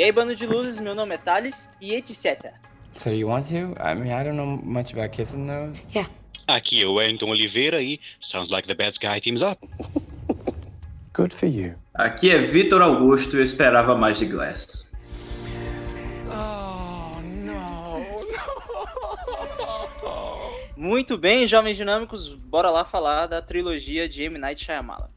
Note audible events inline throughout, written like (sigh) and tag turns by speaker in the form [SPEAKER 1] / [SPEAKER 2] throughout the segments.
[SPEAKER 1] E aí, bando de luzes, meu nome é Thales e etc.
[SPEAKER 2] So you want to? I mean, I don't know much about kissing though.
[SPEAKER 3] Yeah. Aqui é o Wellington Oliveira e sounds like the bad guy teams up. (laughs)
[SPEAKER 2] Good for you.
[SPEAKER 4] Aqui é Vitor Augusto e eu esperava mais de Glass.
[SPEAKER 1] Oh, não. Muito bem, jovens dinâmicos, bora lá falar da trilogia de M. Night Shyamalan.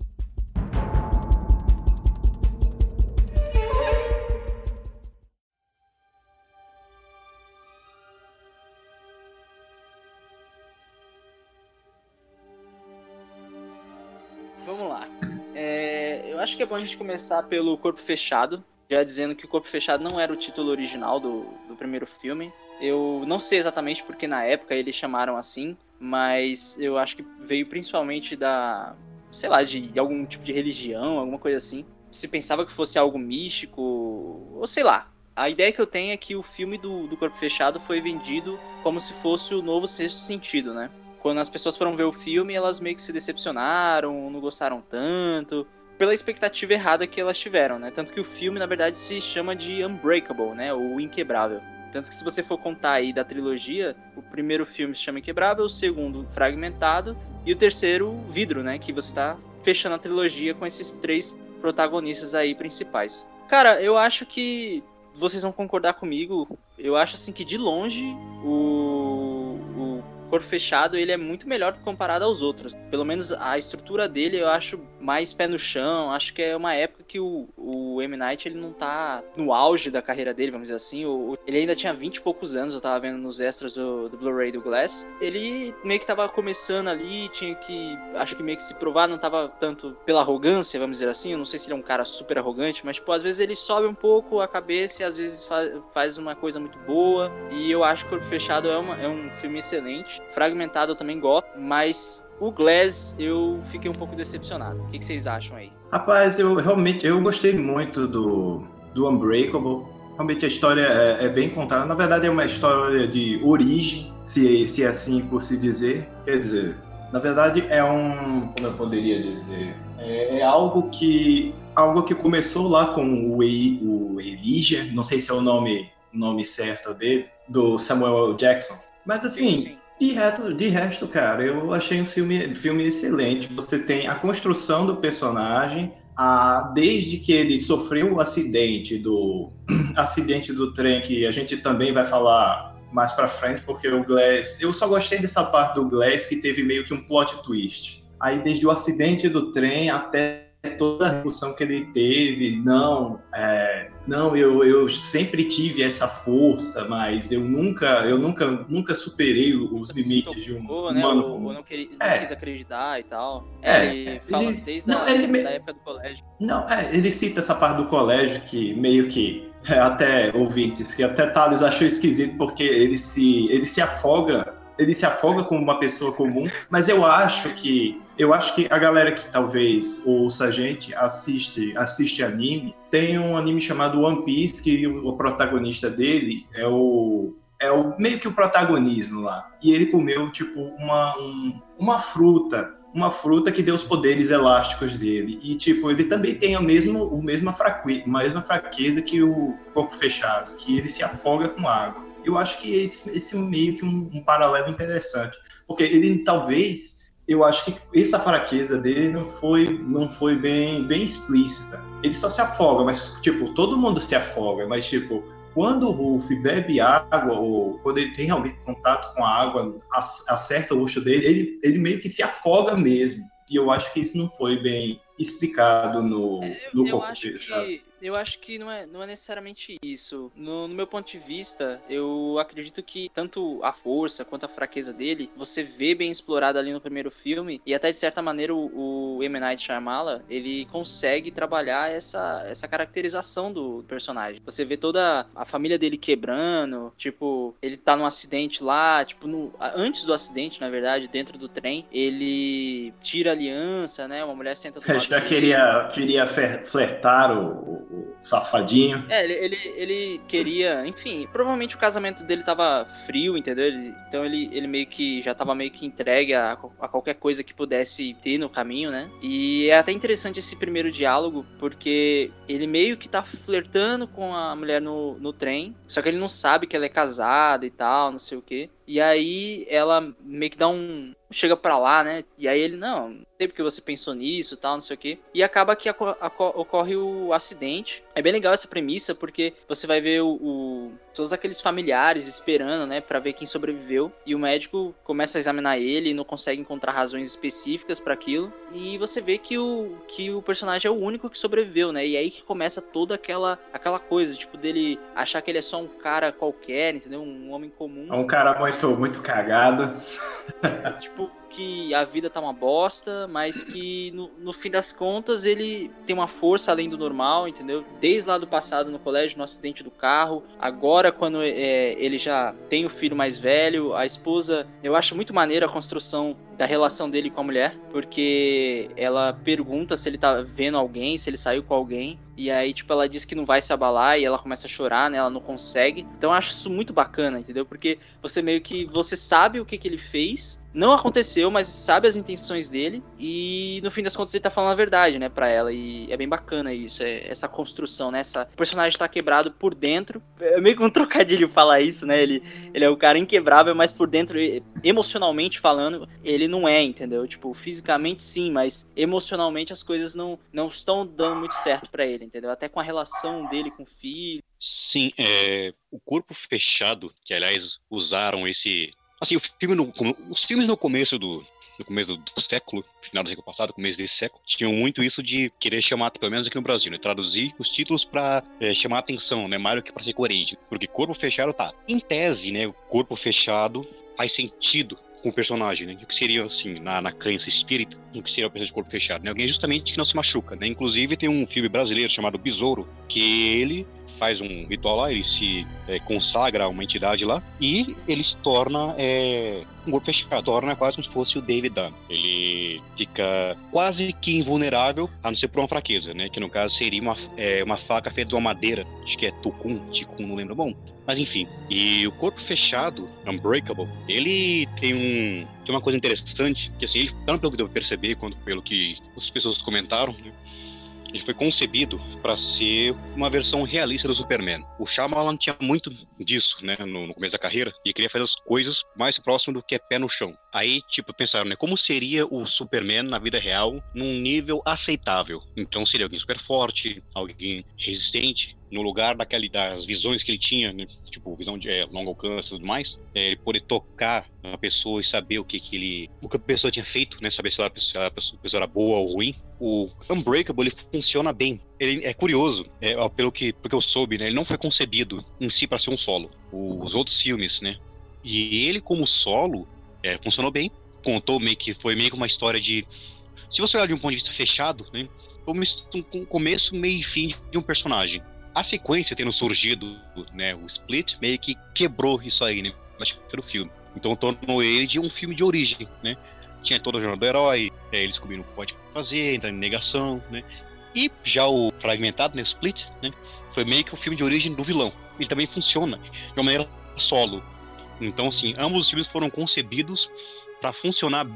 [SPEAKER 1] Acho que é bom a gente começar pelo Corpo Fechado, já dizendo que o Corpo Fechado não era o título original do, do primeiro filme. Eu não sei exatamente porque na época eles chamaram assim, mas eu acho que veio principalmente da, sei lá, de, de algum tipo de religião, alguma coisa assim. Se pensava que fosse algo místico, ou sei lá. A ideia que eu tenho é que o filme do, do Corpo Fechado foi vendido como se fosse o novo Sexto Sentido, né? Quando as pessoas foram ver o filme, elas meio que se decepcionaram, não gostaram tanto pela expectativa errada que elas tiveram, né? Tanto que o filme, na verdade, se chama de Unbreakable, né? O Inquebrável. Tanto que se você for contar aí da trilogia, o primeiro filme se chama Inquebrável, o segundo Fragmentado e o terceiro Vidro, né? Que você tá fechando a trilogia com esses três protagonistas aí principais. Cara, eu acho que vocês vão concordar comigo. Eu acho assim que de longe o, Corpo Fechado, ele é muito melhor comparado aos outros. Pelo menos a estrutura dele eu acho mais pé no chão. Acho que é uma época que o, o M. Night ele não tá no auge da carreira dele, vamos dizer assim. O, ele ainda tinha 20 e poucos anos, eu tava vendo nos extras do, do Blu-ray do Glass. Ele meio que tava começando ali, tinha que. Acho que meio que se provar, não tava tanto pela arrogância, vamos dizer assim. Eu não sei se ele é um cara super arrogante, mas, tipo, às vezes ele sobe um pouco a cabeça e às vezes faz, faz uma coisa muito boa. E eu acho que Corpo Fechado é, uma, é um filme excelente. Fragmentado eu também gosto, mas o Glass eu fiquei um pouco decepcionado. O que, que vocês acham aí?
[SPEAKER 4] Rapaz, eu realmente eu gostei muito do, do Unbreakable. Realmente a história é, é, bem contada. Na verdade, é uma história de origem, se, se é assim por se dizer. Quer dizer, na verdade, é um. Como eu poderia dizer? É, é algo que. Algo que começou lá com o, o Elijah, não sei se é o nome, nome certo dele, do Samuel Jackson. Mas assim, sim, sim. De resto, de resto, cara, eu achei um filme, filme excelente. Você tem a construção do personagem, a, desde que ele sofreu o acidente do (clears throat) acidente do trem, que a gente também vai falar mais para frente, porque o Glass, eu só gostei dessa parte do Glass que teve meio que um plot twist. Aí desde o acidente do trem até toda a repercussão que ele teve, não, é, não, eu, eu sempre tive essa força, mas eu nunca, eu nunca, nunca superei os limites de um
[SPEAKER 1] tocou, né? humano. Ou, ou não, queria, não é. quis acreditar e tal. É, ele fala ele, desde não, a ele, da época do colégio.
[SPEAKER 4] Não, é, ele cita essa parte do colégio que meio que é, até ouvintes, que até Thales achou esquisito porque ele se, ele se afoga ele se afoga como uma pessoa comum, mas eu acho que eu acho que a galera que talvez ouça a gente assiste assiste anime tem um anime chamado One Piece que o, protagonista dele é o é o meio que o protagonismo lá e ele comeu tipo uma um, uma fruta uma fruta que deu os poderes elásticos dele. E, tipo, ele também tem o mesmo, o mesma, fraque, a mesma fraqueza que o corpo fechado, que ele se afoga com água eu acho que esse, esse meio que um, um paralelo interessante, porque ele talvez eu acho que essa fraqueza dele não foi não foi bem bem explícita. Ele só se afoga, mas tipo todo mundo se afoga, mas tipo quando o Rolf bebe água ou quando ele tem realmente contato com a água, acerta o rosto dele, ele, ele meio que se afoga mesmo. E eu acho que isso não foi bem explicado no,
[SPEAKER 1] é,
[SPEAKER 4] no
[SPEAKER 1] eu, eu acho que eu acho que não é, não é necessariamente isso. No, no, meu ponto de vista, eu acredito que tanto a força quanto a fraqueza dele, você vê bem explorado ali no primeiro filme, e até de certa maneira o, o M. Night Shyamala, ele consegue trabalhar essa, essa caracterização do personagem. Você vê toda a família dele quebrando, tipo, ele tá num acidente lá, tipo, no, antes do acidente, na verdade, dentro do trem, ele tira a aliança, né? Uma mulher senta do
[SPEAKER 4] lado Já queria, queria flertar o safadinho.
[SPEAKER 1] É, ele, ele, ele queria, enfim, provavelmente o casamento dele tava frio, entendeu? Ele- então ele, ele meio que já tava meio que entregue a, a qualquer coisa que pudesse ter no caminho, né? E é até interessante esse primeiro diálogo, porque ele meio que tá flertando com a mulher no, no trem, só que ele não sabe que ela é casada e tal, não sei o quê. E aí ela meio que dá um. Chega pra lá, né? E aí ele, não, porque você pensou nisso tal, não sei o quê. E acaba que ocorre o acidente. É bem legal essa premissa, porque você vai ver o, o- todos aqueles familiares esperando, né, Pra ver quem sobreviveu. E o médico começa a examinar ele e não consegue encontrar razões específicas pra aquilo. E você vê que o, que o personagem é o único que sobreviveu, né? E aí que começa toda aquela, aquela coisa, tipo, dele achar que ele é só um cara qualquer, entendeu? Um homem comum.
[SPEAKER 4] É um cara muito, muito cagado.
[SPEAKER 1] Tipo, que a vida tá uma bosta, mas que no, no fim das contas ele tem uma força além do normal, entendeu? Desde lá do passado no colégio, no acidente do carro, agora quando é, ele já tem o filho mais velho, a esposa. Eu acho muito maneiro a construção da relação dele com a mulher, porque ela pergunta se ele tá vendo alguém, se ele saiu com alguém. E aí, tipo, ela diz que não vai se abalar e ela começa a chorar, né? Ela não consegue. Então eu acho isso muito bacana, entendeu? Porque você meio que você sabe o que, que ele fez. Não aconteceu, mas sabe as intenções dele. E no fim das contas ele tá falando a verdade, né, pra ela. E é bem bacana isso, é, essa construção, né? Essa, o personagem tá quebrado por dentro. É meio que um (laughs) trocadilho falar isso, né? Ele, ele é o cara inquebrável, mas por dentro, emocionalmente falando, ele não é, entendeu? Tipo, fisicamente sim, mas emocionalmente as coisas não, não estão dando muito certo pra ele, entendeu? Até com a relação dele com o filho.
[SPEAKER 3] Sim, é, o corpo fechado, que aliás usaram esse. Assim, o filme no, os filmes no começo do. No começo do, do século, final do século passado, começo desse século, tinham muito isso de querer chamar, pelo menos aqui no Brasil, né, traduzir os títulos pra é, chamar atenção, né, mais do que pra ser coerente. Porque corpo fechado tá. Em tese, né, o corpo fechado faz sentido com o personagem, né? O que seria, assim, na, na crença espírita, o que seria a pessoa de corpo fechado, né? Alguém justamente que não se machuca, né? Inclusive tem um filme brasileiro chamado Besouro, que ele faz um ritual lá, ele se é, consagra a uma entidade lá, e ele se torna é, um corpo fechado, torna quase como se fosse o David Dunn. Ele fica quase que invulnerável, a não ser por uma fraqueza, né? Que no caso seria uma, é, uma faca feita de uma madeira, acho que é tucum, ticum, não lembro bom. Mas enfim, e o corpo fechado, Unbreakable, ele tem um tem uma coisa interessante, que assim, ele, tanto pelo que deu perceber, quanto pelo que as pessoas comentaram, né, ele foi concebido para ser uma versão realista do Superman. O Shyamalan tinha muito disso, né, no, no começo da carreira, e queria fazer as coisas mais próximo do que é pé no chão. Aí, tipo, pensaram, né, como seria o Superman na vida real num nível aceitável? Então seria alguém super forte, alguém resistente, no lugar daquele, das visões que ele tinha, né? tipo visão de é, longo alcance e tudo mais, é, ele poder tocar a pessoa e saber o que, que ele, o que a pessoa tinha feito, né? Saber se ela- se a pessoa, era boa ou ruim. O Unbreakable ele funciona bem. Ele é curioso, é, pelo que porque eu soube, né? Ele não foi concebido em si para ser um solo. Os outros filmes, né? E ele como solo é, funcionou bem. Contou meio que foi meio que uma história de, se você olhar de um ponto de vista fechado, né? Um começo, meio e fim de um personagem a sequência tendo surgido, né, o Split, meio que quebrou isso aí, né, no filme. Então tornou ele de um filme de origem, né. Tinha toda a jornada do herói, é, ele descobrindo o que pode fazer, entrando em negação, né. E já o fragmentado, né, o Split, né, foi meio que o filme de origem do vilão. Ele também funciona de uma maneira solo. Então, assim, ambos os filmes foram concebidos para funcionar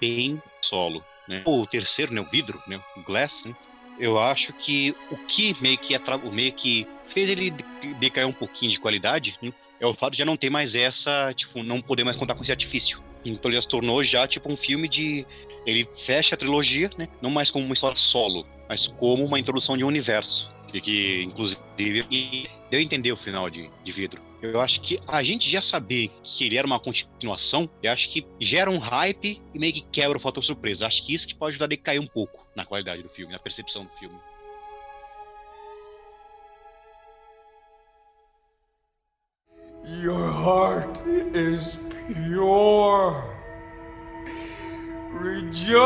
[SPEAKER 3] bem solo. Né? O terceiro, né, o vidro, né, o Glass, né, eu acho que o que meio que, atra... o meio que fez ele de- decair um pouquinho de qualidade né, é o fato de já não ter mais essa, tipo, não poder mais contar com esse artifício. Então ele já se tornou já tipo um filme de. Ele fecha a trilogia, né? Não mais como uma história solo, mas como uma introdução de um universo. E que, inclusive, deu a entender o final de, de vidro. Eu acho que a gente já saber que ele era uma continuação, eu acho que gera um hype e meio que quebra o fator surpresa. Acho que isso que pode ajudar a decair um pouco na qualidade do filme, na percepção do filme.
[SPEAKER 2] Your heart is pure. Rejoice!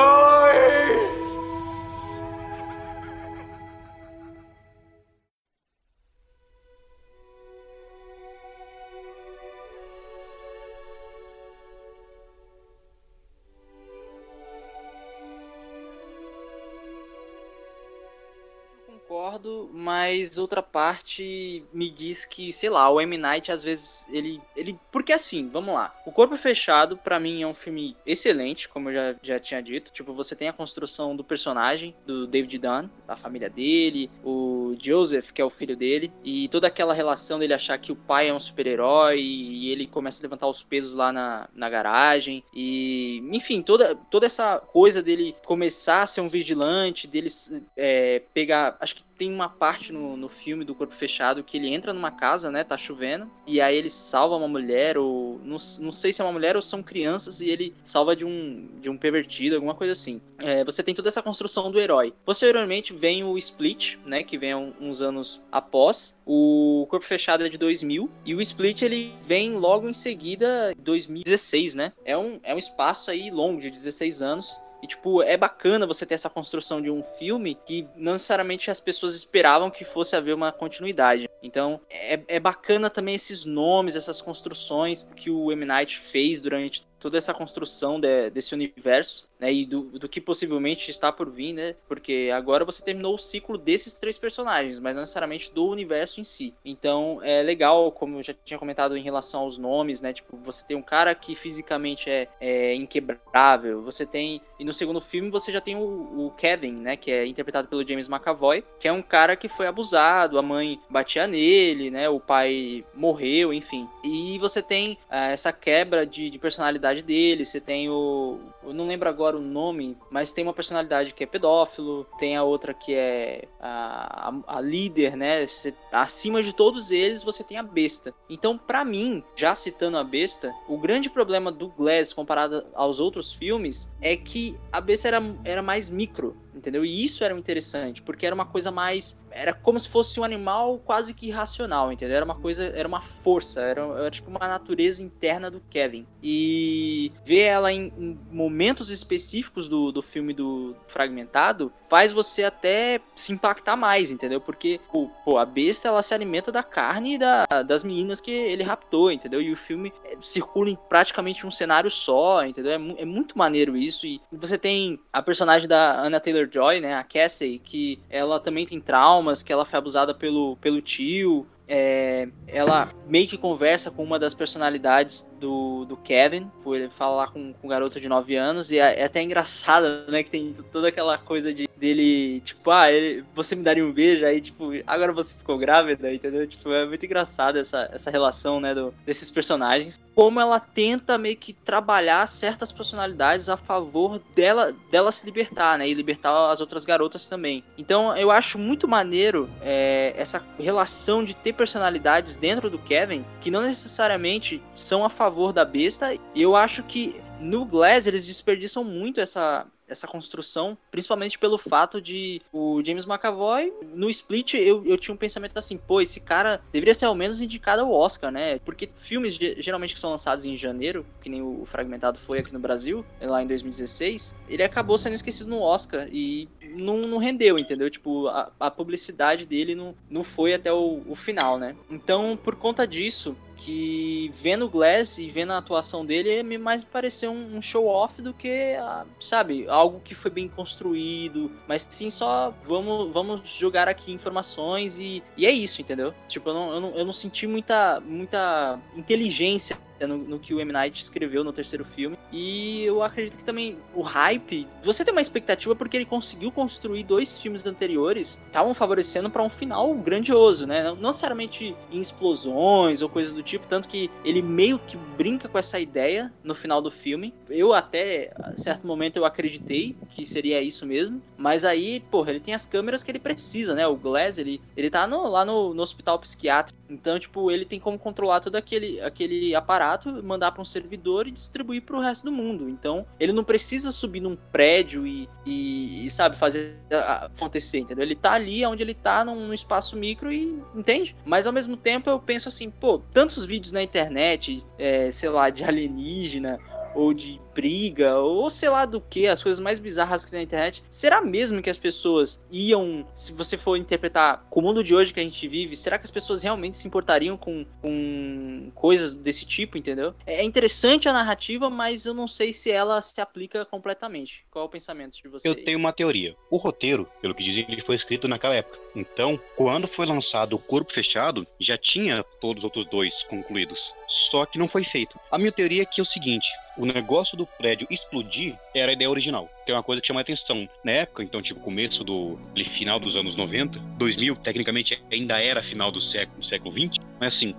[SPEAKER 1] Concordo mas outra parte me diz que, sei lá, o M. Night às vezes ele. ele Porque assim, vamos lá. O Corpo Fechado, para mim, é um filme excelente, como eu já, já tinha dito. Tipo, você tem a construção do personagem, do David Dunn, a família dele, o Joseph, que é o filho dele, e toda aquela relação dele achar que o pai é um super-herói e ele começa a levantar os pesos lá na, na garagem. E, enfim, toda, toda essa coisa dele começar a ser um vigilante, dele é, pegar. Acho que tem uma parte no, no filme do Corpo Fechado que ele entra numa casa, né? Tá chovendo. E aí ele salva uma mulher, ou. Não, não sei se é uma mulher ou são crianças, e ele salva de um, de um pervertido, alguma coisa assim. É, você tem toda essa construção do herói. Posteriormente vem o Split, né? Que vem uns anos após. O Corpo Fechado é de 2000. E o Split ele vem logo em seguida, 2016, né? É um, é um espaço aí longo, de 16 anos. E, tipo, é bacana você ter essa construção de um filme que não necessariamente as pessoas esperavam que fosse haver uma continuidade. Então, é, é bacana também esses nomes, essas construções que o M. Night fez durante toda essa construção de, desse universo, né, e do, do que possivelmente está por vir, né, porque agora você terminou o ciclo desses três personagens, mas não necessariamente do universo em si. Então é legal, como eu já tinha comentado em relação aos nomes, né, tipo, você tem um cara que fisicamente é, é inquebrável, você tem, e no segundo filme você já tem o, o, Kevin, né, que é interpretado pelo James McAvoy, que é um cara que foi abusado, a mãe batia nele, né, o pai morreu, enfim. E você tem uh, essa quebra de, de personalidade personalidade dele, você tem o. Eu não lembro agora o nome, mas tem uma personalidade que é pedófilo, tem a outra que é a, a, a líder, né? Acima de todos eles, você tem a besta. Então, para mim, já citando a besta, o grande problema do Glass comparado aos outros filmes é que a besta era, era mais micro entendeu? E isso era interessante, porque era uma coisa mais. Era como se fosse um animal quase que irracional, entendeu? Era uma coisa, era uma força, era, era tipo uma natureza interna do Kevin. E ver ela em, em, momentos específicos do, do filme do Fragmentado faz você até se impactar mais, entendeu? Porque, pô, a besta ela se alimenta da carne da, das meninas que ele raptou, entendeu? E o filme é, circula em praticamente um cenário só, entendeu? É, é muito maneiro isso. E você tem a personagem da Anna Taylor Joy, né, a Cassie, que ela também tem traumas, que ela foi abusada pelo, pelo tio, é, ela meio que conversa com uma das personalidades do, do Kevin, por ele falar com, com um garoto de 9 anos, e é, é, até engraçado, né, que tem toda aquela coisa de dele, tipo, ah, ele, você me daria um beijo, aí, tipo, agora você ficou grávida, entendeu? Tipo, é muito engraçado essa, essa relação, né, do, desses personagens. Como ela tenta meio que trabalhar certas personalidades a favor dela, dela se libertar, né, e libertar as outras garotas também. Então, eu acho muito maneiro é, essa relação de ter personalidades dentro do Kevin que não necessariamente são a favor da besta. E eu acho que no Glass eles desperdiçam muito essa essa construção, principalmente pelo fato de o James McAvoy, no Split, eu, eu tinha um pensamento assim, pô, esse cara deveria ser ao menos indicado ao Oscar, né? Porque filmes geralmente que são lançados em janeiro, que nem o Fragmentado foi aqui no Brasil, lá em 2016, ele acabou sendo esquecido no Oscar e não, não rendeu, entendeu? Tipo, a, a publicidade dele não, não foi até o, o final, né? Então, por conta disso, que vendo o Glass e vendo a atuação dele, me mais pareceu um, show-off do que, sabe, algo que foi bem construído, mas sim só vamos, vamos jogar aqui informações e, e é isso, entendeu? Tipo, eu não, eu não, eu não senti muita, muita inteligência no, no, que o M. Night escreveu no terceiro filme. E eu acredito que também o hype. Você tem uma expectativa porque ele conseguiu construir dois filmes anteriores estavam favorecendo para um final grandioso, né? Não, necessariamente em explosões ou coisas do tipo, tanto que ele meio que brinca com essa ideia no final do filme. Eu até certo momento eu acreditei que seria isso mesmo, mas aí, porra, ele tem as câmeras que ele precisa, né? O Glass, ele, ele tá no, lá no, no hospital psiquiátrico, então, tipo, ele tem como controlar todo aquele, aquele aparato mandar para um servidor e distribuir para o resto do mundo. Então, ele não precisa subir num prédio e, e, e sabe, fazer acontecer, entendeu? Ele tá ali onde ele tá, num, num, espaço micro e, entende? Mas ao mesmo tempo eu penso assim, pô, tantos vídeos na internet, é, sei lá, de alienígena, ou de briga, ou sei lá do que, as coisas mais bizarras que tem na internet. Será mesmo que as pessoas iam, se você for interpretar com o mundo de hoje que a gente vive, será que as pessoas realmente se importariam com, com coisas desse tipo, entendeu? É interessante a narrativa, mas eu não sei se ela se aplica completamente. Qual é o pensamento de vocês?
[SPEAKER 3] Eu tenho uma teoria. O roteiro, pelo que dizem, ele foi escrito naquela época. Então, quando foi lançado o Corpo Fechado, já tinha todos os outros dois concluídos. Só que não foi feito. A minha teoria é que é o seguinte: o negócio do prédio explodir era a ideia original, que é uma coisa que chama atenção. Na época, então, tipo, começo do final dos anos 90, 2000, tecnicamente ainda era final do século, século 20, mas assim,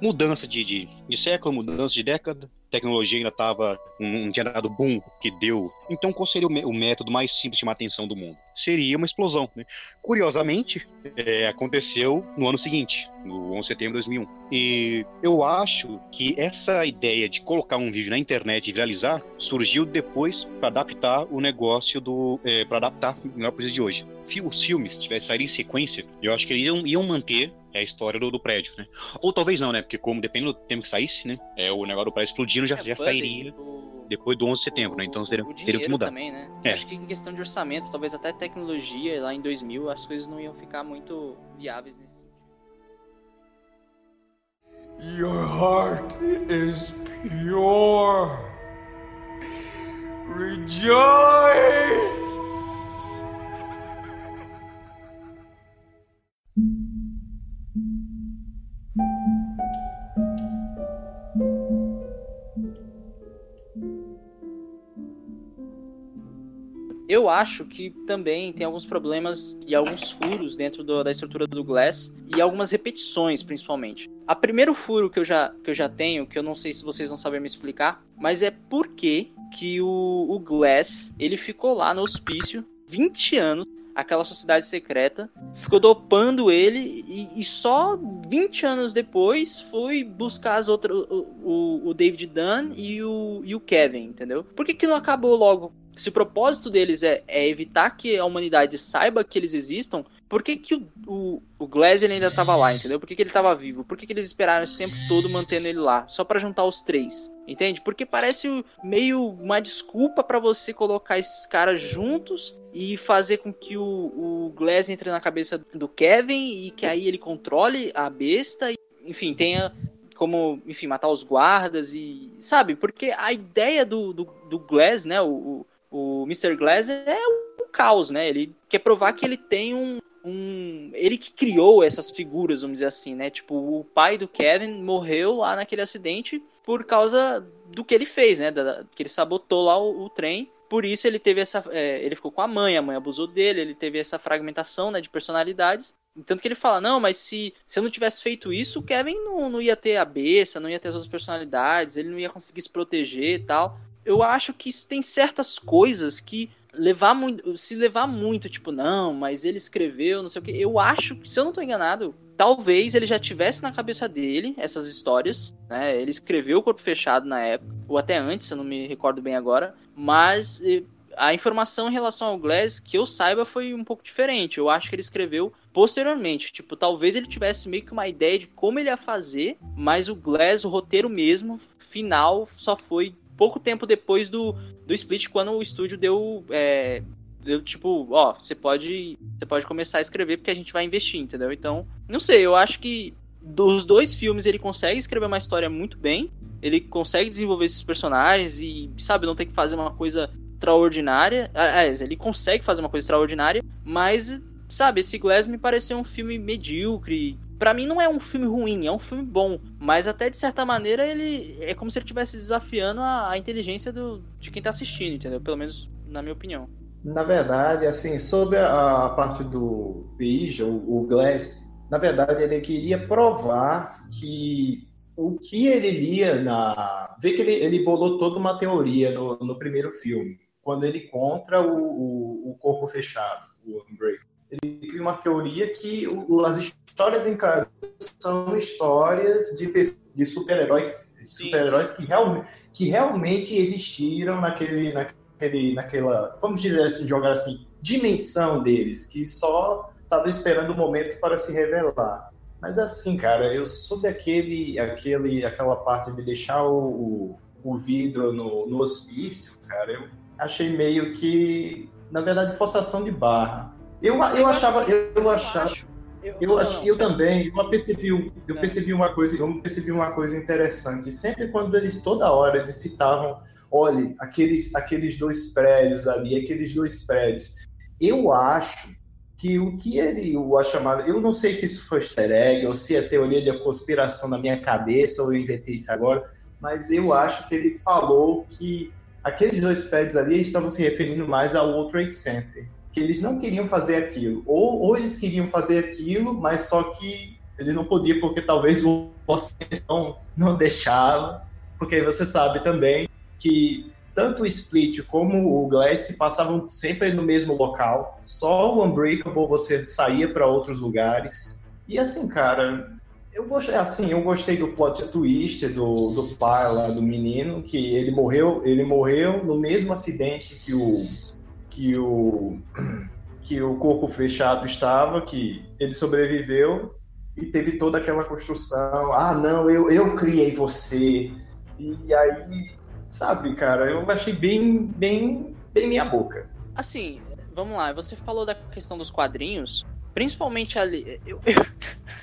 [SPEAKER 3] mudança de, de, de século, mudança de década, tecnologia ainda estava um, um tinha dado boom que deu. Então, qual seria o, o, método mais simples de chamar a atenção do mundo? Seria uma explosão. Né? Curiosamente, é, aconteceu no ano seguinte, no 11 de setembro de 2001. E eu acho que essa ideia de colocar um vídeo na internet e viralizar surgiu depois para adaptar o negócio do, é, para adaptar melhor coisa de hoje. Os filmes, se tivesse saído em sequência, eu acho que eles iam, iam manter a história do, do, prédio, né? Ou talvez não, né? Porque como depende do tempo que saísse, né? É, o negócio do prédio explodindo já, é, já sairia o... depois do 11 de setembro, né? Então teria, teria que mudar.
[SPEAKER 1] também, né? É. Acho que em questão de orçamento, talvez até tecnologia, lá em 2000, as coisas não iam ficar muito viáveis nesse sentido. Your heart is pure. Rejoice! Eu acho que também tem alguns problemas e alguns furos dentro do, da estrutura do Glass e algumas repetições, principalmente. A primeiro furo que eu já, que eu já tenho, que eu não sei se vocês vão saber me explicar, mas é por que, o, o Glass ele ficou lá no hospício 20 anos aquela sociedade secreta, ficou dopando ele e, e, só 20 anos depois foi buscar as outras, o, o, o David Dunn e o, e o Kevin, entendeu? Por que, que não acabou logo se o propósito deles é, é, evitar que a humanidade saiba que eles existam, por que, que o, o, o Glass ele ainda estava lá, entendeu? Por que, que ele estava vivo? Por que, que eles esperaram esse tempo todo mantendo ele lá? Só para juntar os três, entende? Porque parece meio uma desculpa para você colocar esses caras juntos e fazer com que o, o Glass entre na cabeça do Kevin e que aí ele controle a besta e, enfim, tenha como, enfim, matar os guardas e, sabe? Porque a ideia do, do, do Glass, né, o, o Mr. Glass é um caos, né? Ele quer provar que ele tem um, um. Ele que criou essas figuras, vamos dizer assim, né? Tipo, o pai do Kevin morreu lá naquele acidente por causa do que ele fez, né? Da, que ele sabotou lá o, o trem. Por isso ele teve essa. É, ele ficou com a mãe, a mãe abusou dele, ele teve essa fragmentação né, de personalidades. Tanto que ele fala, não, mas se, se eu não tivesse feito isso, o Kevin não, não ia ter a besta, não ia ter as outras personalidades, ele não ia conseguir se proteger e tal eu acho que tem certas coisas que levar muito, se levar muito, tipo, não, mas ele escreveu, não sei o que. Eu acho se eu não tô enganado, talvez ele já tivesse na cabeça dele essas histórias, né? Ele escreveu o Corpo Fechado na época, ou até antes, eu não me recordo bem agora, mas a informação em relação ao Glass, que eu saiba, foi um pouco diferente. Eu acho que ele escreveu posteriormente. Tipo, talvez ele tivesse meio que uma ideia de como ele ia fazer, mas o Glass, o roteiro mesmo, final, só foi pouco tempo depois do, do split, quando o estúdio deu, é, deu tipo, ó, você pode, você pode começar a escrever porque a gente vai investir, entendeu? Então, não sei, eu acho que dos dois filmes ele consegue escrever uma história muito bem, ele consegue desenvolver esses personagens e, sabe, não tem que fazer uma coisa extraordinária. Aliás, ele consegue fazer uma coisa extraordinária, mas, sabe, esse Glass me pareceu um filme medíocre, para mim não é um filme ruim, é um filme bom, mas até de certa maneira ele é como se ele estivesse desafiando a, a inteligência do, de quem tá assistindo, entendeu? Pelo menos na minha opinião.
[SPEAKER 4] Na verdade, assim, sobre a, a parte do Beija, o, o Glass, na verdade ele queria provar que o que ele lia na. Vê que ele, ele bolou toda uma teoria no, no primeiro filme, quando ele encontra o, o, o corpo fechado, o Unbreak. Ele cria uma teoria que o, as histórias em Caruso são histórias de, de super-heróis super-heróis que, real, que realmente existiram naquele, naquele, naquela, vamos dizer assim, jogar assim, dimensão deles, que só estava esperando o momento para se revelar. Mas assim, cara, eu soube aquele, aquele, aquela parte de deixar o, o, o vidro no, no hospício, cara, eu achei meio que, na verdade, forçação de barra. Eu, eu achava, eu, eu achava Eu acho que eu também, eu percebi, eu percebi uma coisa, eu percebi uma coisa interessante. Sempre quando eles toda hora eles citavam, olhe, aqueles aqueles dois prédios ali, aqueles dois prédios. Eu acho que o que ele o a chamada, eu não sei se isso foi easter egg ou se é teoria de conspiração na minha cabeça ou eu inventei isso agora, mas eu acho que ele falou que aqueles dois prédios ali estavam se referindo mais ao World Trade Center que eles não queriam fazer aquilo. Ou, ou eles queriam fazer aquilo, mas só que ele não podia porque talvez o não, não deixava. Porque você sabe também que tanto o Split como o Glass passavam sempre no mesmo local. Só o Unbreakable você saía para outros lugares. E assim, cara, eu gostei, assim, eu gostei do plot twist do, do pai lá do menino, que ele morreu, ele morreu no mesmo acidente que o que o, que o corpo fechado estava, que ele sobreviveu e teve toda aquela construção. Ah, não, eu, eu criei você. E aí, sabe, cara, eu achei bem, bem, bem minha boca.
[SPEAKER 1] Assim, vamos lá, você falou da questão dos quadrinhos, principalmente ali. Eu, eu,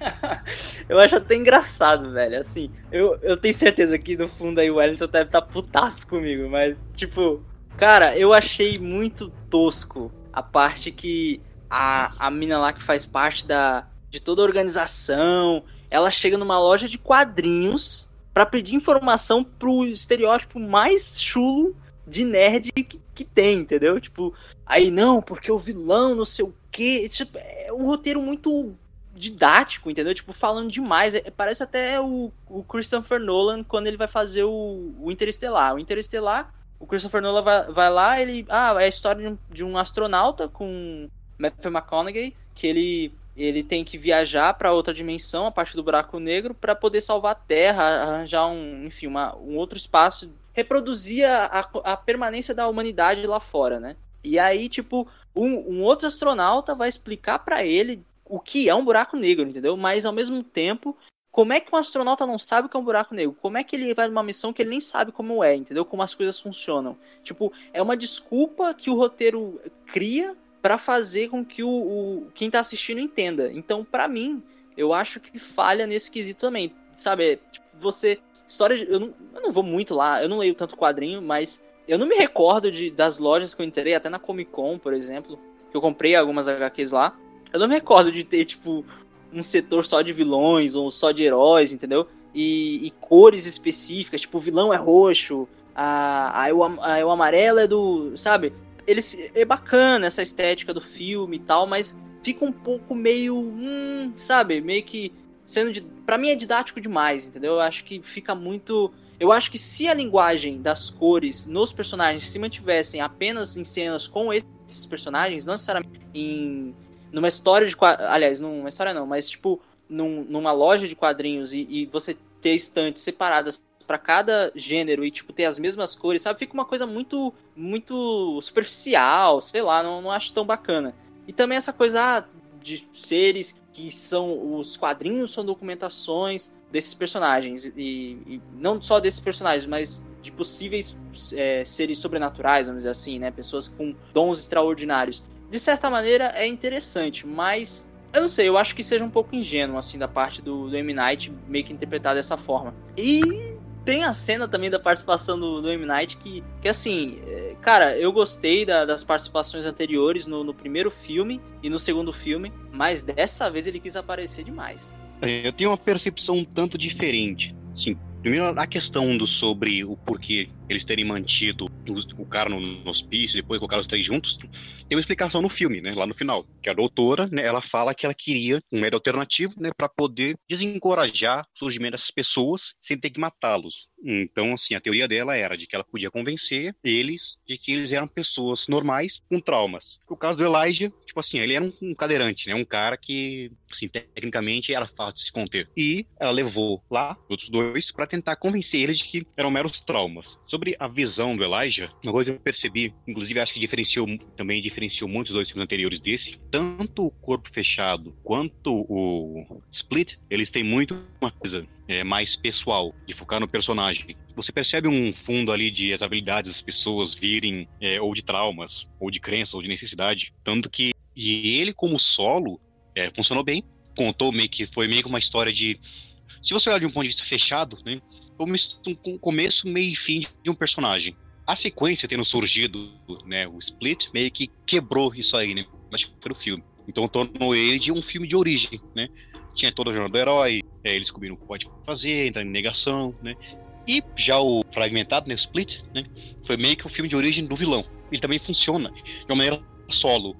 [SPEAKER 1] (laughs) eu acho até engraçado, velho. Assim, eu, eu tenho certeza que no fundo aí o Wellington deve estar tá putaço comigo, mas, tipo, Cara, eu achei muito tosco a parte que a, a mina lá que faz parte da, de toda a organização, ela chega numa loja de quadrinhos para pedir informação pro estereótipo mais chulo de nerd que, que tem, entendeu? Tipo, aí não, porque o vilão, não sei o quê. Tipo, é um roteiro muito didático, entendeu? Tipo, falando demais. É, parece até o, o Christopher Nolan quando ele vai fazer o, o Interestelar. O Interestelar o Christopher Nolan vai, vai lá, ele. Ah, é a história de um, de um astronauta com Matthew McConaughey, que ele ele tem que viajar para outra dimensão, a partir do buraco negro, para poder salvar a Terra, arranjar um, enfim, uma, um outro espaço, reproduzir a, a, permanência da humanidade lá fora, né? E aí, tipo, um, um outro astronauta vai explicar para ele o que é um buraco negro, entendeu? Mas ao mesmo tempo como é que um astronauta não sabe o que é um buraco negro? Como é que ele vai numa missão que ele nem sabe como é, entendeu? Como as coisas funcionam. Tipo, é uma desculpa que o roteiro cria para fazer com que o, o, quem tá assistindo entenda. Então, para mim, eu acho que falha nesse quesito também. Sabe, tipo, você. História de, eu, não, eu não vou muito lá, eu não leio tanto quadrinho, mas eu não me recordo de, das lojas que eu entrei, até na Comic Con, por exemplo, que eu comprei algumas HQs lá. Eu não me recordo de ter, tipo, um setor só de vilões ou só de heróis, entendeu? E, e cores específicas, tipo, o vilão é roxo, a, a, o, a, o amarelo é do. Sabe? Eles, é bacana essa estética do filme e tal, mas fica um pouco meio. Hum, sabe? Meio que. Sendo de, pra mim é didático demais, entendeu? Eu acho que fica muito. Eu acho que se a linguagem das cores nos personagens se mantivessem apenas em cenas com esses personagens, não necessariamente em numa história de aliás, numa história não, mas tipo num, numa loja de quadrinhos e, e você ter estantes separadas para cada gênero e tipo ter as mesmas cores, sabe? Fica uma coisa muito muito superficial, sei lá, não, não acho tão bacana. E também essa coisa ah, de seres que são os quadrinhos são documentações desses personagens e, e não só desses personagens, mas de possíveis é, seres sobrenaturais, vamos dizer assim, né? Pessoas com dons extraordinários de certa maneira é interessante, mas eu não sei, eu acho que seja um pouco ingênuo, assim, da parte do, do M. Night meio que interpretar dessa forma. E tem a cena também da participação do, do M. Night que, que assim, é, cara, eu gostei da, das participações anteriores no, no, primeiro filme e no segundo filme, mas dessa vez ele quis aparecer demais.
[SPEAKER 3] É, eu tenho uma percepção um tanto diferente. Sim, primeiro a questão do sobre o porquê eles terem mantido o, cara no, no hospício, depois colocaram os três juntos, tem uma explicação no filme, né, lá no final, que a doutora, né, ela fala que ela queria um método alternativo, né, para poder desencorajar o surgimento dessas pessoas sem ter que matá-los. Então, assim, a teoria dela era de que ela podia convencer eles de que eles eram pessoas normais com traumas. O caso do Elijah, tipo assim, ele era um, cadeirante, né, um cara que, assim, tecnicamente era fácil de se conter. E ela levou lá os outros dois para tentar convencer eles de que eram meros traumas. Sobre a visão do Elijah, uma coisa que eu percebi, inclusive acho que diferenciou também diferenciou muitos dos dois filmes anteriores desse, tanto o Corpo Fechado quanto o Split, eles têm muito uma coisa é, mais pessoal, de focar no personagem. Você percebe um fundo ali de as habilidades das pessoas virem, é, ou de traumas, ou de crença, ou de necessidade. Tanto que e ele, como solo, é, funcionou bem. contou meio que foi meio que uma história de. Se você olhar de um ponto de vista fechado, né? Um começo, meio e fim de um personagem. A sequência tendo surgido, né? O Split meio que quebrou isso aí, né? Acho que foi o filme. Então tornou ele de um filme de origem, né? Tinha toda a jornada do herói, é, eles descobriram o que pode fazer, entrar em negação, né? E já o fragmentado, né, o Split, né? Foi meio que o filme de origem do vilão. Ele também funciona de uma maneira solo.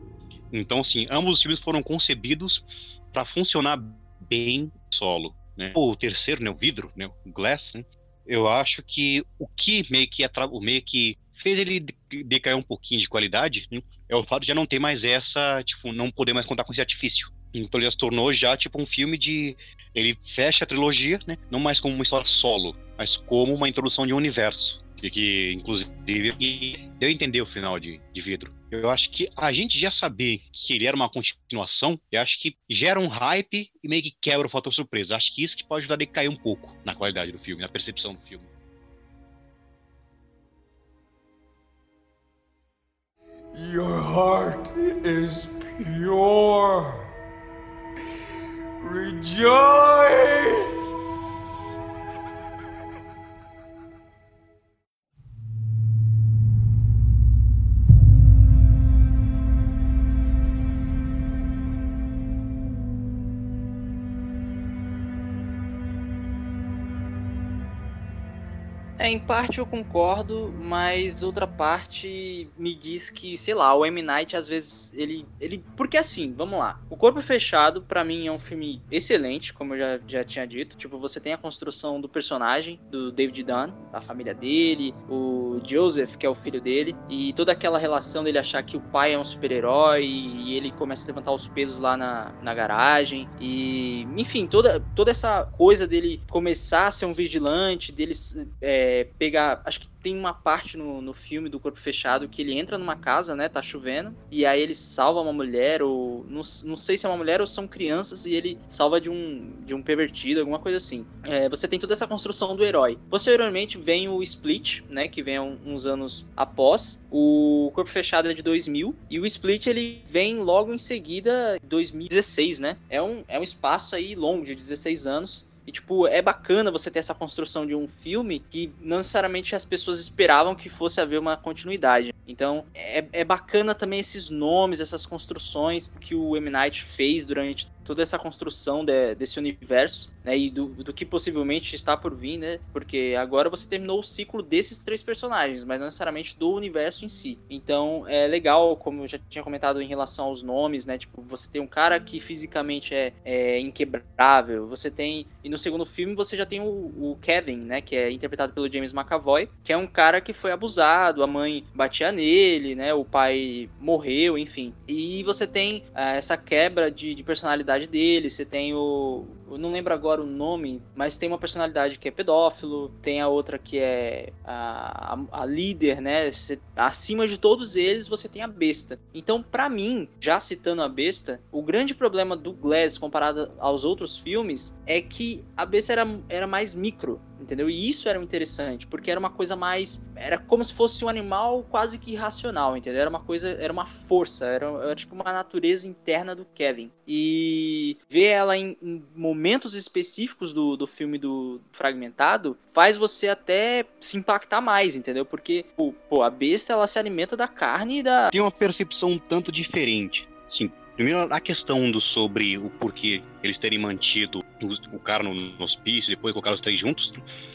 [SPEAKER 3] Então, assim, ambos os filmes foram concebidos para funcionar bem solo. Né? O terceiro, né, o vidro, né, o glass, né, eu acho que o que meio que o meio que fez ele decair um pouquinho de qualidade né, é o fato de já não ter mais essa, tipo, não poder mais contar com esse artifício. Então ele já se tornou já tipo um filme de ele fecha a trilogia, né, não mais como uma história solo, mas como uma introdução de um universo. E que, inclusive, deu a entender o final de, de vidro. Eu acho que a gente já saber que ele era uma continuação, eu acho que gera um hype e meio que quebra o fator surpresa. Acho que isso que pode ajudar a cair um pouco na qualidade do filme, na percepção do filme. Your heart is pure. Rejoice!
[SPEAKER 1] É, em parte eu concordo, mas outra parte me diz que, sei lá, o M. Night às vezes ele. ele Porque assim, vamos lá. O Corpo Fechado, para mim, é um filme excelente, como eu já, já tinha dito. Tipo, você tem a construção do personagem, do David Dunn, a família dele, o Joseph, que é o filho dele, e toda aquela relação dele achar que o pai é um super-herói e ele começa a levantar os pesos lá na, na garagem. E, enfim, toda, toda essa coisa dele começar a ser um vigilante, dele. É, pegar. Acho que tem uma parte no, no filme do Corpo Fechado que ele entra numa casa, né? Tá chovendo. E aí ele salva uma mulher, ou. Não, não sei se é uma mulher ou são crianças, e ele salva de um, de um pervertido, alguma coisa assim. É, você tem toda essa construção do herói. Posteriormente vem o Split, né? Que vem uns anos após. O Corpo Fechado é de 2000. E o Split ele vem logo em seguida, 2016, né? É um, é um espaço aí longo, de 16 anos. E, tipo, é bacana você ter essa construção de um filme que não necessariamente as pessoas esperavam que fosse haver uma continuidade. Então, é, é bacana também esses nomes, essas construções que o M. Night fez durante toda essa construção de, desse universo, né, e do, do, que possivelmente está por vir, né, porque agora você terminou o ciclo desses três personagens, mas não necessariamente do universo em si. Então é legal, como eu já tinha comentado em relação aos nomes, né, tipo, você tem um cara que fisicamente é, é inquebrável, você tem, e no segundo filme você já tem o, o, Kevin, né, que é interpretado pelo James McAvoy, que é um cara que foi abusado, a mãe batia nele, né, o pai morreu, enfim. E você tem uh, essa quebra de, de personalidade personalidade dele, você tem o. Eu não lembro agora o nome, mas tem uma personalidade que é pedófilo, tem a outra que é a, a, a líder, né? Você, acima de todos eles, você tem a besta. Então, para mim, já citando a besta, o grande problema do Glass comparado aos outros filmes é que a besta era, era mais micro entendeu? E isso era interessante, porque era uma coisa mais. Era como se fosse um animal quase que irracional, entendeu? Era uma coisa, era uma força, era, era tipo uma natureza interna do Kevin. E ver ela em, em momentos específicos do, do filme do Fragmentado faz você até se impactar mais, entendeu? Porque, pô, a besta ela se alimenta da carne e da.
[SPEAKER 3] Tem uma percepção um tanto diferente. Sim, Primeiro, a questão do sobre o porquê eles terem mantido o, cara no, no hospício, depois colocaram os três juntos,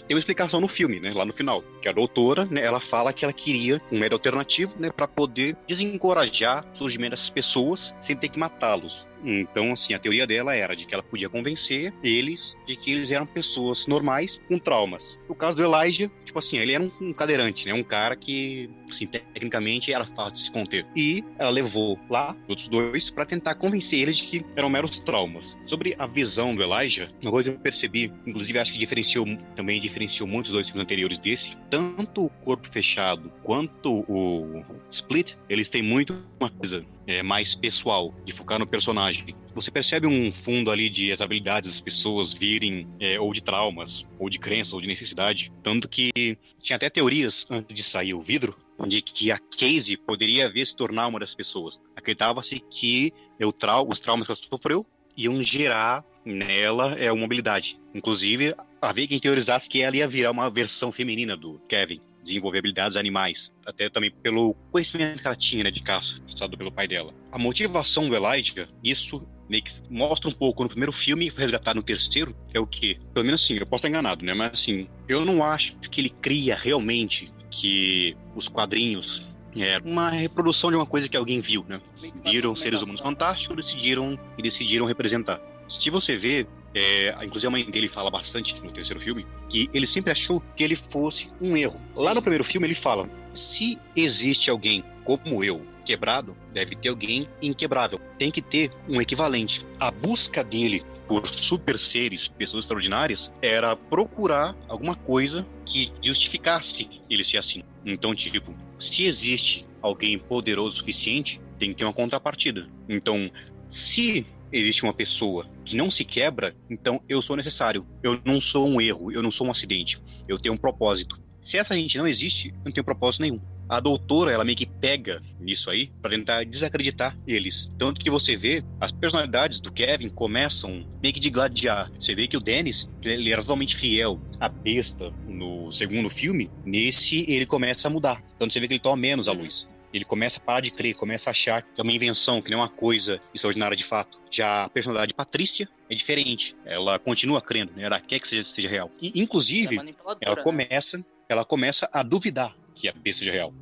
[SPEAKER 3] tem uma explicação no filme, né, lá no final, que a doutora, né, ela fala que ela queria um método alternativo, né, para poder desencorajar o surgimento dessas pessoas sem ter que matá-los. Então, assim, a teoria dela era de que ela podia convencer eles de que eles eram pessoas normais com traumas. No caso do Elijah, tipo assim, ele era um, um cadeirante, né? Um cara que, assim, tecnicamente era fácil de se conter. E ela levou lá os outros dois para tentar convencer eles de que eram meros traumas. Sobre a visão do Elijah, uma coisa que eu percebi, inclusive acho que diferenciou também diferenciou muitos dois filmes anteriores desse, tanto o Corpo Fechado quanto o Split, eles têm muito uma coisa é, mais pessoal, de focar no personagem. Você percebe um fundo ali de as habilidades das pessoas virem, é, ou de traumas, ou de crença, ou de necessidade. Tanto que tinha até teorias, antes de sair o vidro, de que a Casey poderia ver se tornar uma das pessoas. Acreditava-se que o trau os traumas que ela sofreu iam gerar nela é uma habilidade. Inclusive, havia quem teorizasse que ela ia virar uma versão feminina do Kevin, desenvolver habilidades animais, até também pelo conhecimento que ela tinha né, de caça, estado pelo pai dela. A motivação do Elijah, isso meio que mostra um pouco no primeiro filme, resgatado no terceiro, é o que? Pelo menos assim, eu posso estar enganado, né? Mas assim, eu não acho que ele cria realmente que os quadrinhos é uma reprodução de uma coisa que alguém viu, né? Viram seres humanos fantásticos decidiram, e decidiram representar. Se você vê, é, inclusive a mãe dele fala bastante no terceiro filme, que ele sempre achou que ele fosse um erro. Lá no primeiro filme ele fala: se existe alguém como eu, quebrado, deve ter alguém inquebrável. Tem que ter um equivalente. A busca dele por super seres, pessoas extraordinárias, era procurar alguma coisa que justificasse ele ser assim. Então, tipo, se existe alguém poderoso o suficiente, tem que ter uma contrapartida. Então, se existe uma pessoa que não se quebra, então eu sou necessário. Eu não sou um erro, eu não sou um acidente. Eu tenho um propósito. Se essa gente não existe, eu não tenho propósito nenhum. A doutora, ela meio que pega nisso aí para tentar desacreditar eles. Tanto que você vê, as personalidades do Kevin começam meio que de gladiar. Você vê que o Dennis, ele era totalmente fiel à besta no segundo filme. Nesse, ele começa a mudar. Então você vê que ele toma menos a luz. Ele começa a parar de crer, começa a achar que é uma invenção, que não é uma coisa extraordinária de fato. Já a personalidade de Patrícia é diferente. Ela continua crendo, né? ela quer que seja, seja real. E, inclusive,
[SPEAKER 1] É
[SPEAKER 3] ela
[SPEAKER 1] né?
[SPEAKER 3] começa, ela começa a duvidar que a besta seja real.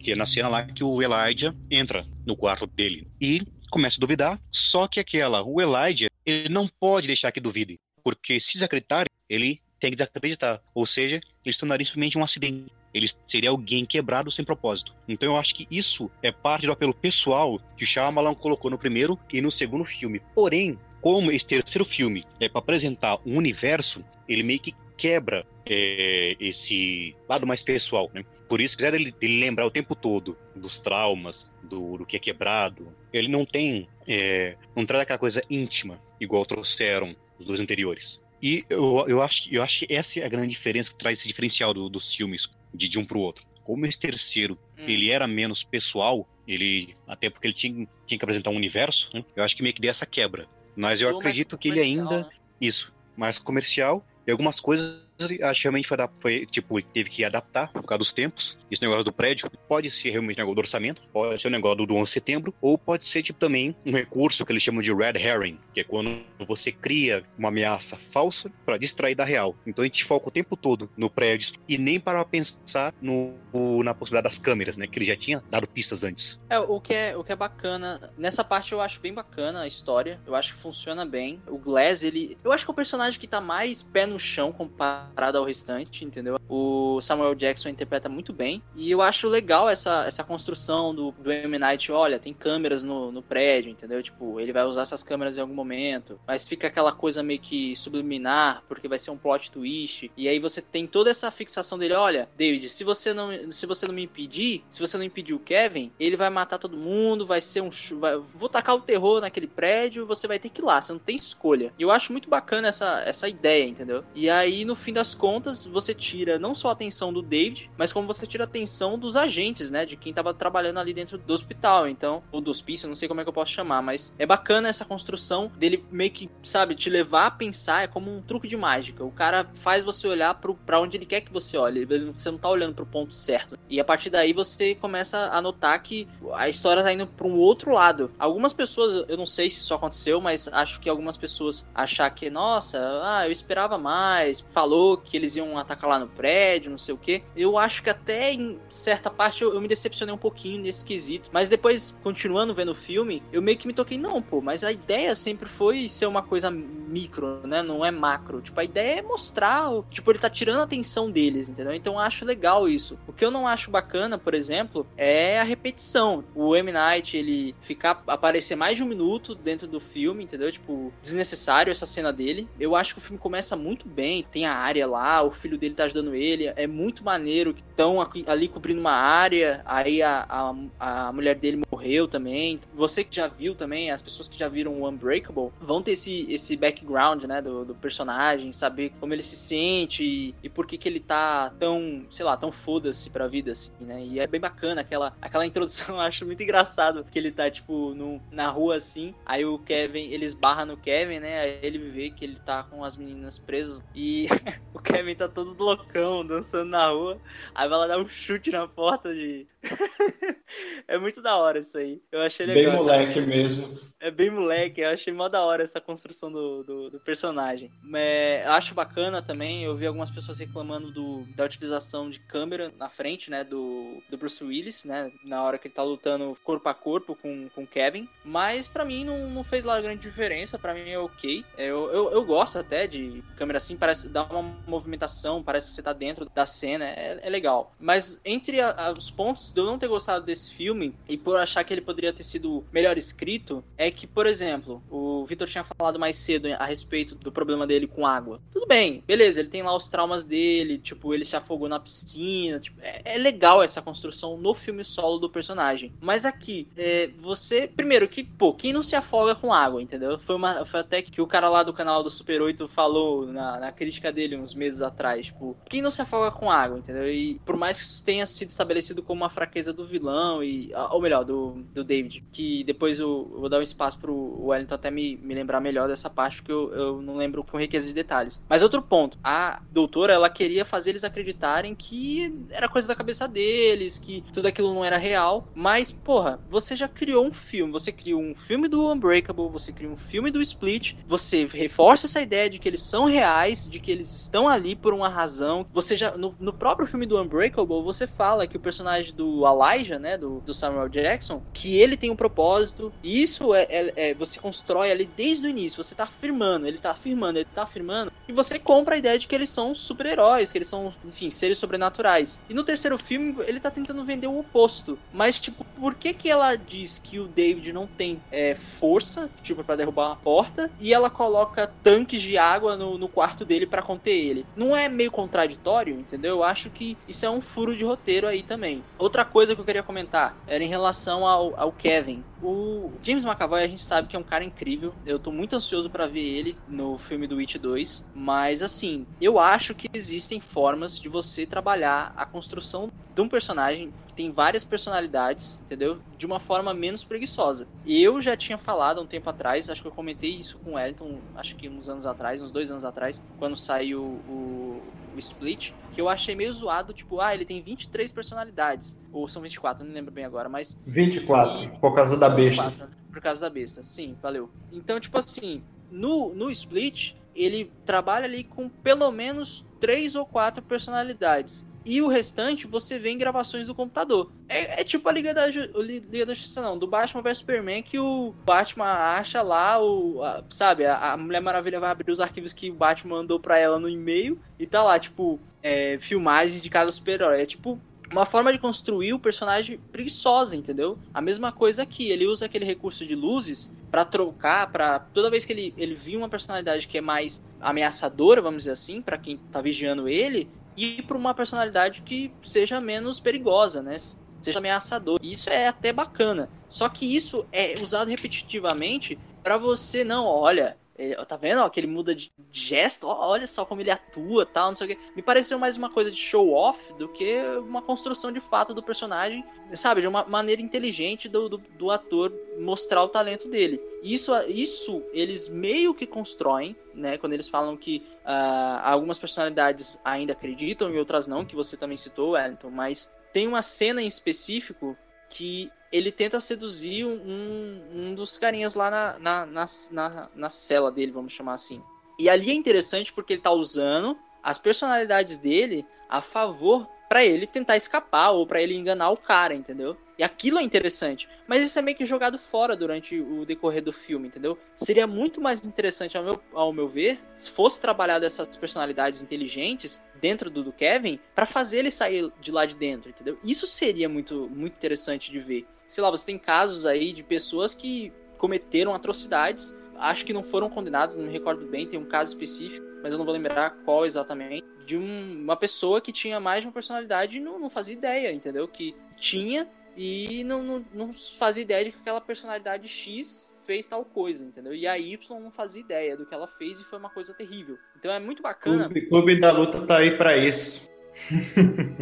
[SPEAKER 3] Que é na cena lá que o Elijah entra no quarto dele e começa a duvidar. Só que aquela, o Elijah, ele não pode deixar que duvidem, porque se desacreditar, ele tem que desacreditar. Ou seja, ele se tornaria simplesmente um acidente. Ele seria alguém quebrado sem propósito. Então eu acho que isso é parte do apelo pessoal que o Shyamalan colocou no primeiro e no segundo filme. Porém, como esse terceiro filme é para apresentar um universo, ele meio que quebra é, esse lado mais pessoal, né? Por isso, quiser ele, ele lembrar o tempo todo dos traumas, do, do que é quebrado, ele não tem, é, não traz aquela coisa íntima, igual trouxeram os dois anteriores. E eu, eu, acho, que- eu acho que essa é a grande diferença que traz esse diferencial do- dos filmes, de, de um pro outro. Como esse terceiro,
[SPEAKER 1] Hum.
[SPEAKER 3] ele era menos pessoal, ele até porque ele tinha, tinha que apresentar um universo, né? eu acho que meio que deu essa quebra. Mas eu acredito que ele ainda
[SPEAKER 1] né?
[SPEAKER 3] isso, mais comercial. E algumas coisas, acho que realmente foi, foi, tipo, teve que adaptar por causa dos tempos. Esse negócio do prédio pode ser realmente um negócio do orçamento, pode ser um negócio do, do 11 de setembro, ou pode ser, tipo, também um recurso que eles chamam de red herring, que é quando você cria uma ameaça falsa para distrair da real. Então a gente foca o tempo todo no prédio e nem para pensar no, na possibilidade das câmeras, né? Que ele já tinha dado pistas antes.
[SPEAKER 1] É, o que é, o que é bacana. Nessa parte eu acho bem bacana a história. Eu acho que funciona bem. O Glass, ele. Eu acho que é o personagem que tá mais pé no chão comparado ao restante, entendeu? O Samuel Jackson interpreta muito bem. E eu acho legal essa, essa construção do, do M. Night. Olha, tem câmeras no, no prédio, entendeu? Tipo, ele vai usar essas câmeras em algum momento. Mas fica aquela coisa meio que subliminar, porque vai ser um plot twist. E aí você tem toda essa fixação dele. Olha, David, se você não, se você não me impedir, se você não impedir o Kevin, ele vai matar todo mundo, vai ser um. Vai, vou tacar o terror naquele prédio, você vai ter que ir lá, você não tem escolha. E eu acho muito bacana essa, essa ideia, entendeu? E aí, no fim das contas, você tira não só a atenção do David, mas como você tira a atenção dos agentes, né? De quem tava trabalhando ali dentro do hospital, então. Ou do hospício, não sei como é que eu posso chamar, mas é bacana essa construção dele meio que, sabe, te levar a pensar, é como um truque de mágica. O cara faz você olhar pro, pra onde ele quer que você olhe. Você não tá olhando pro ponto certo. E a partir daí você começa a notar que a história tá indo pra um outro lado. Algumas pessoas, eu não sei se isso aconteceu, mas acho que algumas pessoas achar que, nossa, ah, eu esperava mais. Falou que eles iam atacar lá no prédio, não sei o que. Eu acho que até em certa parte eu, eu me decepcionei um pouquinho nesse quesito. Mas depois, continuando vendo o filme, eu meio que me toquei, não, pô, mas a ideia sempre foi ser uma coisa micro, né? Não é macro. Tipo, a ideia é mostrar, tipo, ele tá tirando a atenção deles, entendeu? Então eu acho legal isso. O que eu não acho bacana, por exemplo, é a repetição. O M. Night, ele ficar, aparecer mais de um minuto dentro do filme, entendeu? Tipo, desnecessário essa cena dele. Eu acho que o filme começa muito bem, tem a área lá, o filho dele tá ajudando ele, é muito maneiro que estão ali cobrindo uma área, aí a, a, a mulher dele morreu também. Você que já viu também, as pessoas que já viram o Unbreakable, vão ter esse, esse background, né, do, do personagem, saber como ele se sente e, e por que que ele tá tão, sei lá, tão foda-se pra vida, assim, né? E é bem bacana aquela, aquela (laughs) introdução, eu acho muito engraçado, porque ele tá, tipo, no, na rua, assim, aí o Kevin, ele esbarra no Kevin, né, aí ele vê que ele tá com as meninas presas e (laughs) o Kevin tá todo loucão, dançando na rua, aí vai lá dar um chute na porta de... (laughs) é muito da hora isso aí. Eu achei legal.
[SPEAKER 4] Bem moleque mesmo.
[SPEAKER 1] É bem moleque, eu achei mó da hora essa construção do, do, do personagem. É, acho bacana também, eu vi algumas pessoas reclamando do, da utilização de câmera na frente, né, do, do Bruce Willis, né, na hora que ele tá lutando corpo a corpo com o Kevin, mas para mim não, não fez lá grande diferença, para mim é ok. É, eu, eu, eu, gosto até de câmera assim, parece dar uma movimentação, parece que você tá dentro da cena, é, é legal. Mas entre a, a, os pontos de eu não ter gostado desse filme e por achar que ele poderia ter sido melhor escrito, é que, por exemplo, o Victor tinha falado mais cedo a respeito do problema dele com água. Tudo bem, beleza, ele tem lá os traumas dele, tipo, ele se afogou na piscina, tipo, é, é legal essa construção no filme solo do personagem. Mas aqui, é, você, primeiro, que, pô, quem não se afoga com água, entendeu? Foi, uma, foi até que o cara lá do canal do Super 8 falou na, na crítica dele uns meses atrás, tipo, quem não se afoga com água, entendeu? E por mais que isso tenha sido estabelecido como uma fraqueza do vilão, e ou melhor, do, do David, que depois eu, eu vou dar um espaço pro Wellington até me, me lembrar melhor dessa parte, porque eu, eu não lembro com riqueza de detalhes. Mas outro ponto, a doutora, ela queria fazer eles acreditarem que era coisa da cabeça deles, que tudo aquilo não era real, mas, porra, você já criou um filme, você criou um filme do Unbreakable, você criou um filme do Split, você reforça essa ideia de que eles são reais, de que eles estão ali por uma razão. Você já, no, no próprio filme do Unbreakable, você fala que o personagem do Elijah, né, do, do Samuel Jackson, que ele tem um propósito, e isso é, é, é, você constrói ali desde o início, você tá afirmando, ele tá afirmando, ele tá afirmando, e você compra a ideia de que eles são super-heróis, que eles são, enfim, seres sobrenaturais. E no terceiro filme, ele tá tentando vender o oposto. Mas, tipo, por que que ela diz que o David não tem é, força, tipo, para derrubar uma porta, e ela coloca tanques de água no, no quarto dele para conter ele? Não é meio contraditório, entendeu? Eu acho que isso é um furo de roteiro aí também. Outra coisa que eu queria comentar era em relação ao, ao Kevin. O James McAvoy a gente sabe que é um cara incrível. Eu tô muito ansioso para ver ele no filme do Witch 2. Mas assim, eu acho que existem formas de você trabalhar a construção de um personagem que tem várias personalidades, entendeu? De uma forma menos preguiçosa. Eu já tinha falado há um tempo atrás, acho que eu comentei isso com o Wellington, acho que uns anos atrás, uns dois anos atrás, quando saiu o, o Split, que eu achei meio zoado, tipo, ah, ele tem 23 personalidades. Ou são 24, não lembro bem agora, mas.
[SPEAKER 4] 24, e... por causa da besta. 24,
[SPEAKER 1] por causa da besta, sim, valeu. Então, tipo assim, no, no Split, ele trabalha ali com pelo menos três ou quatro personalidades. E o restante você vê em gravações do computador. É, é tipo a Liga da, Liga da Justiça, não, do Batman vs Superman, que o Batman acha lá, o, a, sabe, a, a, Mulher Maravilha vai abrir os arquivos que o Batman mandou pra ela no e-mail e tá lá, tipo, é, filmagens de cada super-herói. É tipo uma forma de construir o personagem preguiçosa, entendeu? A mesma coisa aqui, ele usa aquele recurso de luzes para trocar, para toda vez que ele, ele viu uma personalidade que é mais ameaçadora, vamos dizer assim, para quem tá vigiando ele, ir para uma personalidade que seja menos perigosa, né? Seja ameaçador. Isso é até bacana. Só que isso é usado repetitivamente para você não, olha, ele, tá vendo? Ó, que ele muda de gesto, ó, olha só como ele atua tal, não sei o que. Me pareceu mais uma coisa de show off do que uma construção de fato do personagem, sabe? De uma maneira inteligente do, do, do ator mostrar o talento dele. Isso, isso eles meio que constroem, né? Quando eles falam que uh, algumas personalidades ainda acreditam e outras não, que você também citou, Wellington, mas tem uma cena em específico que ele tenta seduzir um, um dos carinhas lá na, na, na, na, na cela dele, vamos chamar assim. E ali é interessante porque ele tá usando as personalidades dele a favor para ele tentar escapar ou para ele enganar o cara, entendeu? E aquilo é interessante. Mas isso é meio que jogado fora durante o decorrer do filme, entendeu? Seria muito mais interessante, ao meu, ao meu ver, se fosse trabalhado essas personalidades inteligentes dentro do, do Kevin para fazer ele sair de lá de dentro, entendeu? Isso seria muito, muito interessante de ver sei lá, você tem casos aí de pessoas que cometeram atrocidades, acho que não foram condenadas, não me recordo bem, tem um caso específico, mas eu não vou lembrar qual exatamente, de um, uma pessoa que tinha mais de uma personalidade e não, não fazia ideia, entendeu? Que tinha e não, não, não fazia ideia de que aquela personalidade X fez tal coisa, entendeu? E a Y não fazia ideia do que ela fez e foi uma coisa terrível. Então é muito bacana.
[SPEAKER 4] Clube, Clube da Luta tá aí para isso.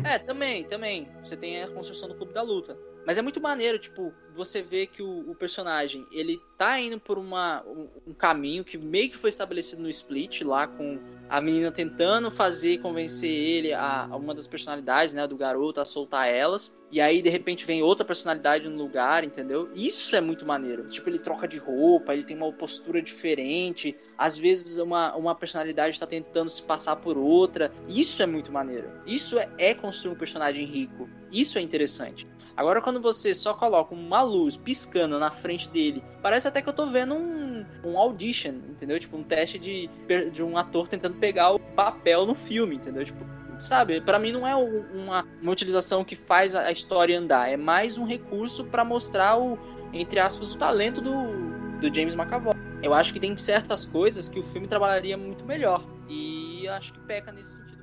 [SPEAKER 1] é, também, também. Você tem a construção do Clube da Luta. Mas é muito maneiro, tipo, você vê que o, o personagem, ele tá indo por uma, um, um, caminho que meio que foi estabelecido no Split, lá com a menina tentando fazer, convencer ele, a, a uma das personalidades, né, do garoto, a soltar elas. E aí, de repente, vem outra personalidade no lugar, entendeu? Isso é muito maneiro. Tipo, ele troca de roupa, ele tem uma postura diferente. Às vezes, uma, uma personalidade está tentando se passar por outra. Isso é muito maneiro. Isso é, é construir um personagem rico. Isso é interessante. Agora, quando você só coloca uma luz piscando na frente dele, parece até que eu tô vendo um, um audition, entendeu? Tipo, um teste de, de um ator tentando pegar o papel no filme, entendeu? Tipo, sabe? Para mim não é uma, uma utilização que faz a história andar, é mais um recurso para mostrar o, entre aspas, o talento do, do James McAvoy. Eu acho que tem certas coisas que o filme trabalharia muito melhor e acho que peca nesse sentido.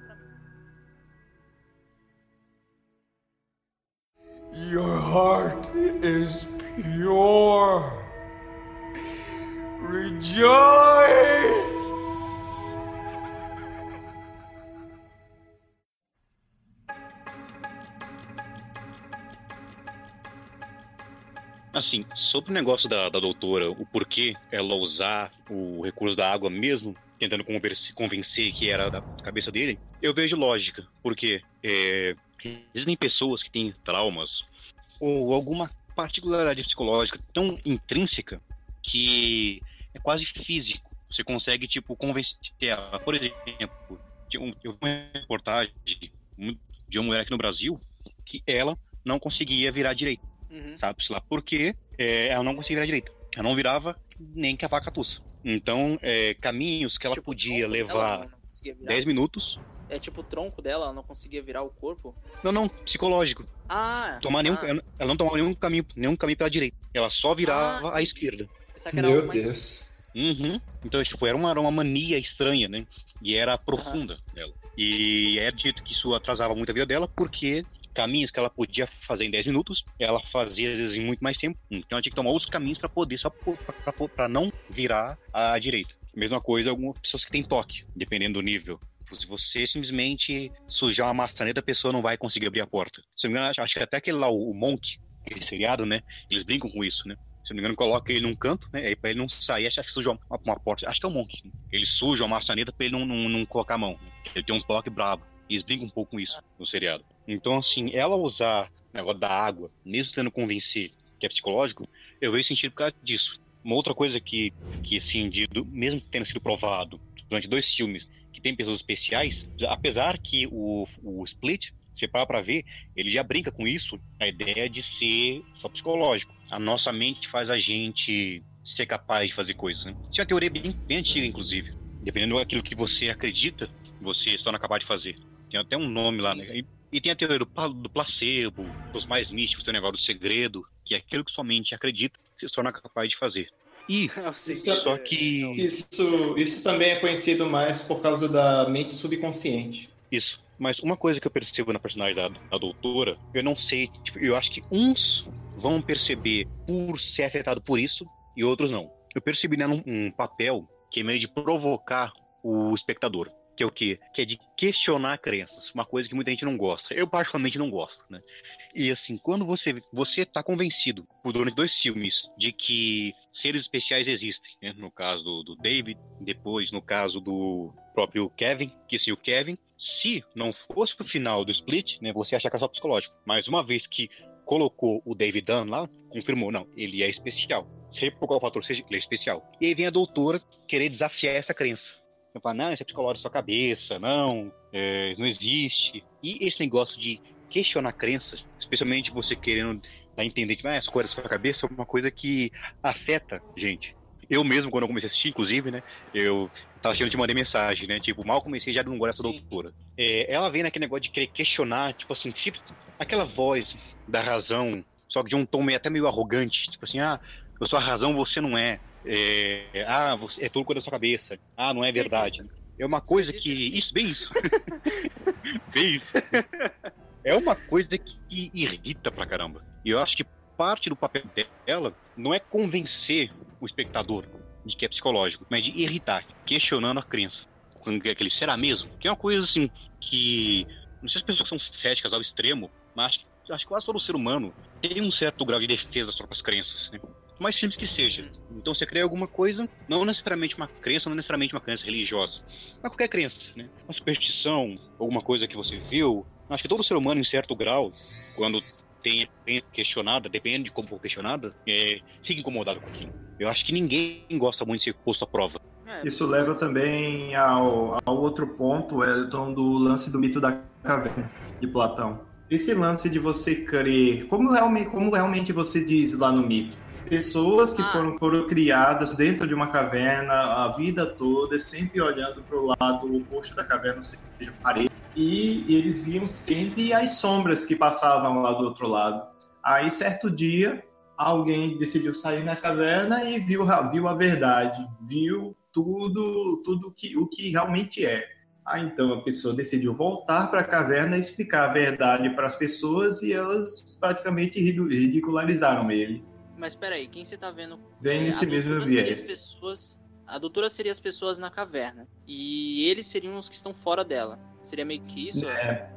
[SPEAKER 5] Your heart is pure. Rejoice!
[SPEAKER 3] Assim, sobre o negócio da, da doutora, o porquê ela usar o recurso da água mesmo, tentando convencer, que era da cabeça dele, eu vejo lógica. Porque é, Existem pessoas que têm traumas ou alguma particularidade psicológica tão intrínseca que é quase físico. Você consegue, tipo, convencer ela. Por exemplo, eu vi uma reportagem de uma mulher aqui no Brasil que ela não conseguia virar direita. Uhum. Sabe-se lá por quê? É, ela não conseguia virar direita. Ela não virava nem que a vaca tussa. Então, é, caminhos que ela tipo, podia levar 10 minutos,
[SPEAKER 1] é tipo o tronco dela, ela não conseguia virar o corpo?
[SPEAKER 3] Não, não, psicológico.
[SPEAKER 1] Ah.
[SPEAKER 3] Tomar nenhum,
[SPEAKER 1] ah.
[SPEAKER 3] Ela não tomava nenhum caminho, nenhum caminho pela direita. Ela só virava ah, à esquerda.
[SPEAKER 4] Meu Deus.
[SPEAKER 3] Uhum. Então, tipo, era uma, era uma mania estranha, né? E era profunda uhum. dela. E é dito que isso atrasava muito a vida dela, porque caminhos que ela podia fazer em 10 minutos, ela fazia às vezes em muito mais tempo. Então ela tinha que tomar os caminhos para poder, só para não virar à direita. Mesma coisa algumas pessoas que têm toque, dependendo do nível. Se você simplesmente sujar uma maçaneta, a pessoa não vai conseguir abrir a porta. Se não me engano, acho que até aquele lá, o Monk, aquele seriado, né? Eles brincam com isso, né? Se não me engano, coloca ele num canto, né? Aí pra ele não sair, acho que suja uma, uma porta. Acho que é o Monk. Né? Ele suja a maçaneta pra ele não, não, não colocar a mão. Ele tem um toque brabo. Eles brincam um pouco com isso no seriado. Então, assim, ela usar o negócio da água, mesmo tentando convencer que é psicológico, eu vejo sentido por causa disso. Uma outra coisa que, que assim, de, mesmo tendo sido provado durante dois filmes que tem pessoas especiais, apesar que o, o Split, você para pra ver, ele já brinca com isso, a ideia de ser só psicológico. A nossa mente faz a gente ser capaz de fazer coisas. Né? Isso é uma teoria bem, bem antiga, inclusive. Dependendo daquilo que você acredita, você se torna capaz de fazer. Tem até um nome lá, né? E, e tem a teoria do, do placebo, dos mais místicos, tem o negócio do segredo, que é aquilo que sua mente acredita, você se torna capaz de fazer. E (laughs) só que.
[SPEAKER 4] Isso, isso também é conhecido mais por causa da mente subconsciente.
[SPEAKER 3] Isso. Mas uma coisa que eu percebo na personagem da, da doutora, eu não sei, tipo, eu acho que uns vão perceber por ser afetado por isso e outros não. Eu percebi nela um, um papel que é meio de provocar o espectador que é o quê? Que é de questionar crenças, uma coisa que muita gente não gosta. Eu particularmente não gosto, né? E assim, quando você você tá convencido por durante dois filmes de que seres especiais existem, né? no caso do, do David, depois no caso do próprio Kevin, que sim, o Kevin, se não fosse pro final do Split, né, você achar que é só psicológico. Mas uma vez que colocou o David Dunn lá, confirmou, não, ele é especial. Seja por qual fator seja, ele é especial. E aí vem a doutora querer desafiar essa crença. Eu falo, não, isso é psicológico da sua cabeça, não, é, não existe. E esse negócio de questionar crenças, especialmente você querendo dar a entender que ah, essa coisa da sua cabeça é uma coisa que afeta gente. Eu mesmo, quando eu comecei a assistir, inclusive, né, eu tava achando de mandar mensagem, né, tipo, mal comecei já não gosto da doutora. É, ela vem naquele negócio de querer questionar, tipo assim, tipo, aquela voz da razão, só que de um tom meio, até meio arrogante, tipo assim, ah, eu sou a razão, você não é. É, ah, é tudo coisa da sua cabeça. Ah, não é verdade. É uma coisa que. Isso, bem isso. (laughs) bem isso. É uma coisa que irrita pra caramba. E eu acho que parte do papel dela não é convencer o espectador de que é psicológico, mas de irritar, questionando a crença. Aquele será mesmo? Que é uma coisa assim que. Não sei se as pessoas são céticas ao extremo, mas acho que, acho que quase todo ser humano tem um certo grau de defesa das próprias crenças. Né? Por mais simples que seja. Então você cria alguma coisa, não necessariamente uma crença, não necessariamente uma crença religiosa, mas qualquer crença, né? Uma superstição, alguma coisa que você viu. Acho que todo ser humano, em certo grau, quando tem questionada, depende de como for questionada, é, fica incomodado com aquilo. Eu acho que ninguém gosta muito de ser posto à prova.
[SPEAKER 4] É. Isso leva também ao, ao outro ponto, Elton, do lance do mito da caverna de Platão. Esse lance de você crer, como realmente, como realmente você diz lá no mito, pessoas que ah. foram, foram criadas dentro de uma caverna a vida toda, sempre olhando para o lado oposto da caverna, ou seja, parede, e, eles viam sempre as sombras que passavam lá do outro lado. Aí, certo dia, alguém decidiu sair na caverna e viu, viu a verdade, viu tudo, tudo que, o que realmente é. Ah, então a pessoa decidiu voltar para a caverna e explicar a verdade para as pessoas e elas praticamente ridicularizaram ele.
[SPEAKER 1] Mas peraí, quem você tá vendo?
[SPEAKER 4] Vem é, nesse mesmo viés.
[SPEAKER 1] Pessoas, a doutora seria as pessoas na caverna. E eles seriam os que estão fora dela. Seria meio que isso?
[SPEAKER 4] É.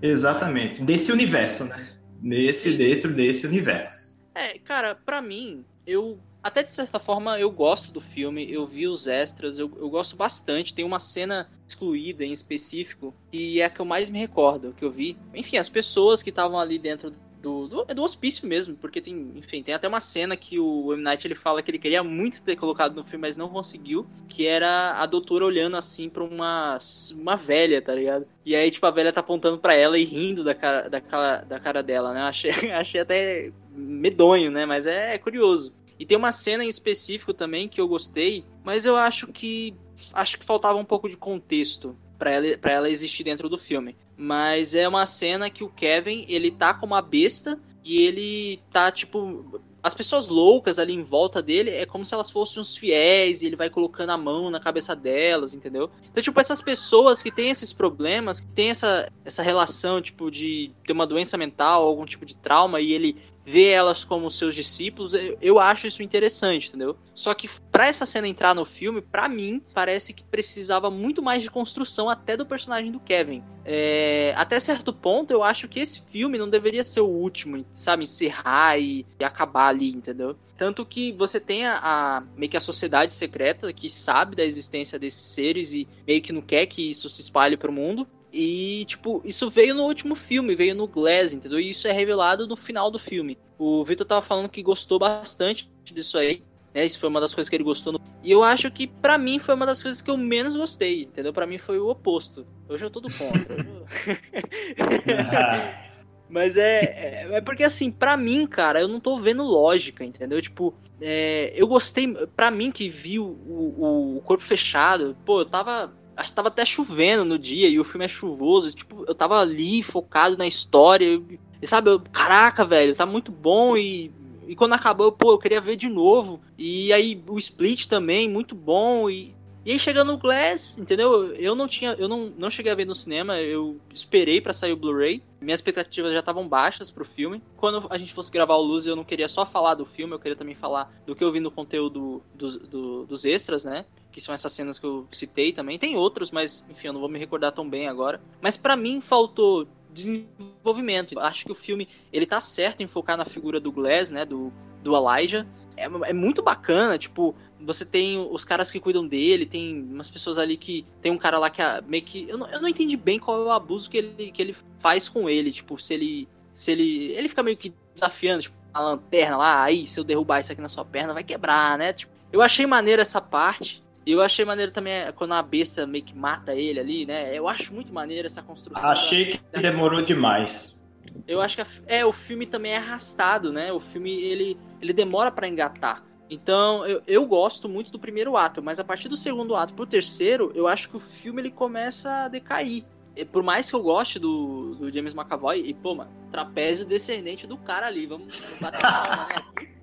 [SPEAKER 4] Exatamente. Desse universo, né? Nesse, isso. dentro desse universo.
[SPEAKER 1] É, cara, para mim, eu. Até de certa forma eu gosto do filme, eu vi os extras, eu, eu gosto bastante. Tem uma cena excluída em específico, que é a que eu mais me recordo, que eu vi. Enfim, as pessoas que estavam ali dentro do, do, é do hospício mesmo, porque tem, enfim, tem até uma cena que o M. Night ele fala que ele queria muito ter colocado no filme, mas não conseguiu, que era a doutora olhando assim pra uma, uma velha, tá ligado? E aí, tipo, a velha tá apontando para ela e rindo da cara, da cara, da cara dela, né? Achei, (laughs) achei até medonho, né? Mas é, é curioso. E tem uma cena em específico também que eu gostei, mas eu acho que acho que faltava um pouco de contexto para ela, ela existir dentro do filme. Mas é uma cena que o Kevin, ele tá com uma besta e ele tá, tipo. As pessoas loucas ali em volta dele é como se elas fossem uns fiéis e ele vai colocando a mão na cabeça delas, entendeu? Então, tipo, essas pessoas que têm esses problemas, que têm essa, essa relação, tipo, de ter uma doença mental, algum tipo de trauma, e ele ver elas como seus discípulos, eu acho isso interessante, entendeu? Só que para essa cena entrar no filme, para mim, parece que precisava muito mais de construção até do personagem do Kevin. É, até certo ponto, eu acho que esse filme não deveria ser o último, sabe? Encerrar e, e acabar ali, entendeu? Tanto que você tem a, a, meio que a sociedade secreta que sabe da existência desses seres e meio que não quer que isso se espalhe pro mundo. E, tipo, isso veio no último filme, veio no Glass, entendeu? E isso é revelado no final do filme. O Victor tava falando que gostou bastante disso aí. Né? Isso foi uma das coisas que ele gostou. No... E eu acho que, para mim, foi uma das coisas que eu menos gostei, entendeu? para mim foi o oposto. Hoje eu tô do contra. (laughs) (laughs) Mas é, é, é, porque assim, para mim, cara, eu não tô vendo lógica, entendeu? Tipo, é, eu gostei, para mim que viu o, o, o, corpo fechado, pô, eu tava Acho que tava até chovendo no dia e o filme é chuvoso. Tipo, eu tava ali focado na história. E sabe, eu, caraca, velho, tá muito bom e. E quando acabou, pô, eu queria ver de novo. E aí o Split também, muito bom. E, e aí chegando no Glass, entendeu? Eu não tinha, eu não, não cheguei a ver no cinema, eu esperei para sair o Blu-ray. Minhas expectativas já estavam baixas pro filme. Quando a gente fosse gravar o Luz, eu não queria só falar do filme, eu queria também falar do que eu vi no conteúdo dos, do, dos extras, né? Que são essas cenas que eu citei também. Tem outros, mas enfim, eu não vou me recordar tão bem agora. Mas para mim faltou desenvolvimento. Acho que o filme ele tá certo em focar na figura do Glass, né? Do, do Elijah. É, é muito bacana, tipo, você tem os caras que cuidam dele, tem umas pessoas ali que. Tem um cara lá que meio que. Eu não, eu não entendi bem qual é o abuso que ele, que ele faz com ele. Tipo, se ele. Se ele. Ele fica meio que desafiando, tipo, a lanterna lá, aí, se eu derrubar isso aqui na sua perna, vai quebrar, né? Tipo, eu achei maneiro essa parte. E eu achei maneiro também é, quando a besta meio que mata ele ali, né? Eu acho muito maneiro essa construção.
[SPEAKER 4] Achei da... que demorou demais.
[SPEAKER 1] Eu acho que a... é o filme também é arrastado, né? O filme ele, ele demora para engatar. Então, eu, eu gosto muito do primeiro ato, mas a partir do segundo ato pro terceiro, eu acho que o filme ele começa a decair. E por mais que eu goste do, do James McAvoy, e pô, mano, trapézio descendente do cara ali, vamos bater palma, né? (laughs)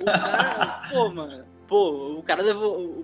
[SPEAKER 1] O cara, pô, mano, pô, o cara levou.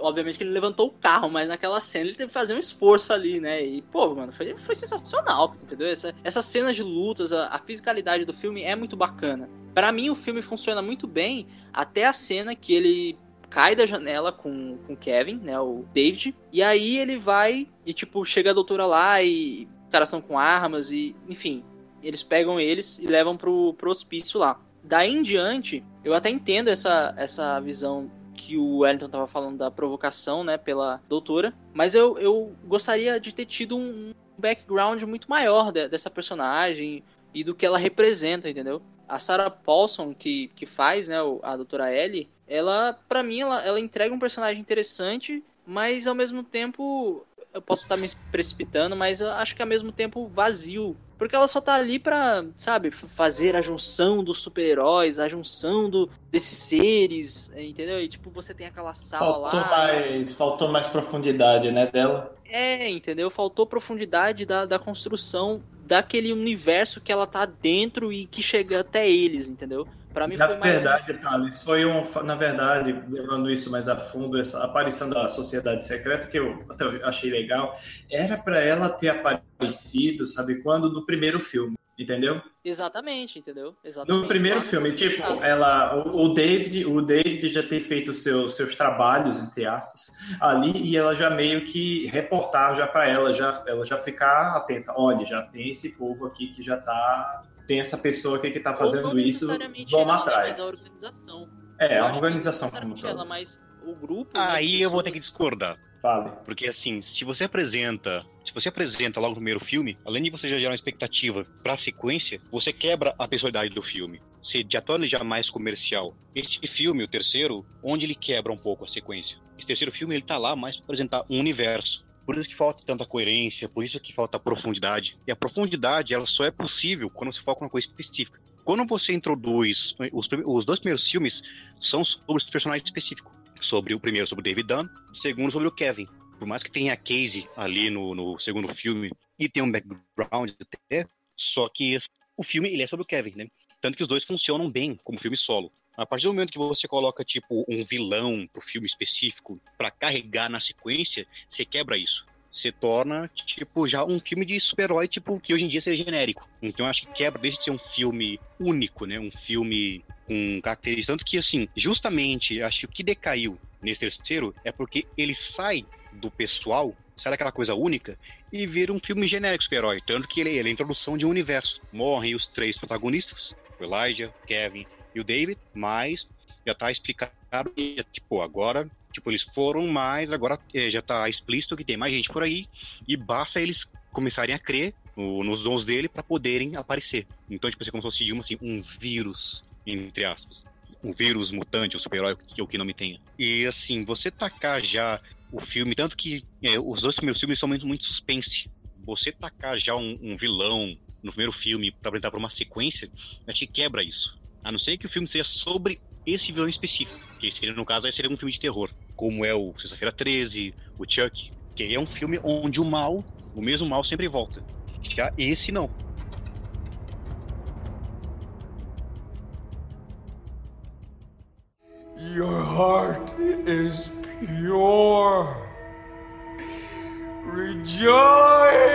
[SPEAKER 1] Obviamente que ele levantou o carro, mas naquela cena ele teve que fazer um esforço ali, né? E, pô, mano, foi, foi sensacional, entendeu? Essa, essas cenas de lutas, a, a fisicalidade do filme é muito bacana. Para mim, o filme funciona muito bem até a cena que ele cai da janela com o Kevin, né, o David, e aí ele vai e, tipo, chega a doutora lá e os caras são com armas e, enfim, eles pegam eles e levam pro, pro hospício lá. Daí em diante, eu até entendo essa, essa visão que o Wellington tava falando da provocação, né, pela doutora, mas eu, eu gostaria de ter tido um background muito maior de, dessa personagem e do que ela representa, entendeu? A Sarah Paulson, que, que faz, né, a doutora Ellie, ela, para mim, ela, ela entrega um personagem interessante, mas ao mesmo tempo, eu posso estar me precipitando, mas eu acho que ao mesmo tempo vazio. Porque ela só tá ali pra, sabe, fazer a junção dos super-heróis, a junção do, desses seres, entendeu? E tipo, você tem aquela sala
[SPEAKER 4] faltou
[SPEAKER 1] lá.
[SPEAKER 4] Mais, faltou mais profundidade, né, dela?
[SPEAKER 1] É, entendeu? Faltou profundidade da, da construção daquele universo que ela tá dentro e que chega até eles, entendeu? Para mim
[SPEAKER 4] na
[SPEAKER 1] foi mais
[SPEAKER 4] verdade, Thales, foi um, na verdade, levando isso mais a fundo, essa aparição da Sociedade Secreta que eu até achei legal, era para ela ter aparecido, sabe quando no primeiro filme, entendeu?
[SPEAKER 1] Exatamente, entendeu? Exatamente.
[SPEAKER 4] No primeiro
[SPEAKER 1] Claro,
[SPEAKER 4] filme, tipo, ela, o, o David, o David já tem feito seus seus trabalhos entre aspas ali e ela já meio que reportar já para ela, já ela já ficar atenta. Olha, já tem esse povo aqui que já tá tem essa pessoa aqui que tá
[SPEAKER 1] Ou
[SPEAKER 4] fazendo
[SPEAKER 1] não
[SPEAKER 4] isso, vamos atrás.
[SPEAKER 1] Mas a organização.
[SPEAKER 4] É,
[SPEAKER 1] Eu
[SPEAKER 4] a organização
[SPEAKER 1] não
[SPEAKER 4] como todo.
[SPEAKER 1] ela, mas o grupo. né,
[SPEAKER 3] Aí eu vou ter que discordar.
[SPEAKER 4] Fale.
[SPEAKER 3] Porque assim, se você apresenta, se você apresenta logo no primeiro filme, além de você já gerar uma expectativa pra sequência, você quebra a personalidade do filme. Você já torna ele já mais comercial. Este filme, o terceiro, onde ele quebra um pouco a sequência. Esse terceiro filme, ele tá lá mais pra apresentar um universo. Por isso que falta tanta coerência, por isso que falta profundidade. E a profundidade, ela só é possível quando você foca numa coisa específica. Quando você introduz, os, prime- os dois primeiros filmes são sobre os personagens específicos. Sobre o primeiro, sobre o David Dunn, o segundo, sobre o Kevin. Por mais que tenha a Casey ali no, no segundo filme e tenha um background até, só que o filme ele é sobre o Kevin, né? Tanto que os dois funcionam bem como filme solo. A partir do momento que você coloca, tipo, um vilão pro filme específico pra carregar na sequência, você quebra isso. Você torna, tipo, já um filme de super-herói, tipo, que hoje em dia seria genérico. Então acho que quebra, deixa de ser um filme único, né? Um filme com características. Tanto que, assim, justamente, acho que o que decaiu nesse terceiro é porque ele sai do pessoal, sai daquela coisa única, e vira um filme genérico super-herói. Tanto que ele, ele é a introdução de um universo. Morrem os três protagonistas, Elijah, Kevin o David, mas já tá explicado, tipo, agora, tipo, eles foram, mas agora eh, já tá explícito que tem mais gente por aí, e basta eles começarem a crer no- nos dons dele para poderem aparecer. Então, tipo, assim, como se fosse, digamos assim, um vírus, entre aspas. Um vírus mutante, um super-herói, que o que não me tenha. E, assim, você tacar já o filme, tanto que eh, os dois primeiros filmes são muito, muito suspense. Você tacar já um, um vilão no primeiro filme para apresentar para uma sequência, a gente quebra isso. A não ser que o filme seja sobre esse vilão específico, que seria, no caso, seria um filme de terror, como é o Sexta-feira 13, o Chuck, que é um filme onde o mal, o mesmo mal sempre volta. Já esse não.
[SPEAKER 5] Your heart is pure. Rejoice!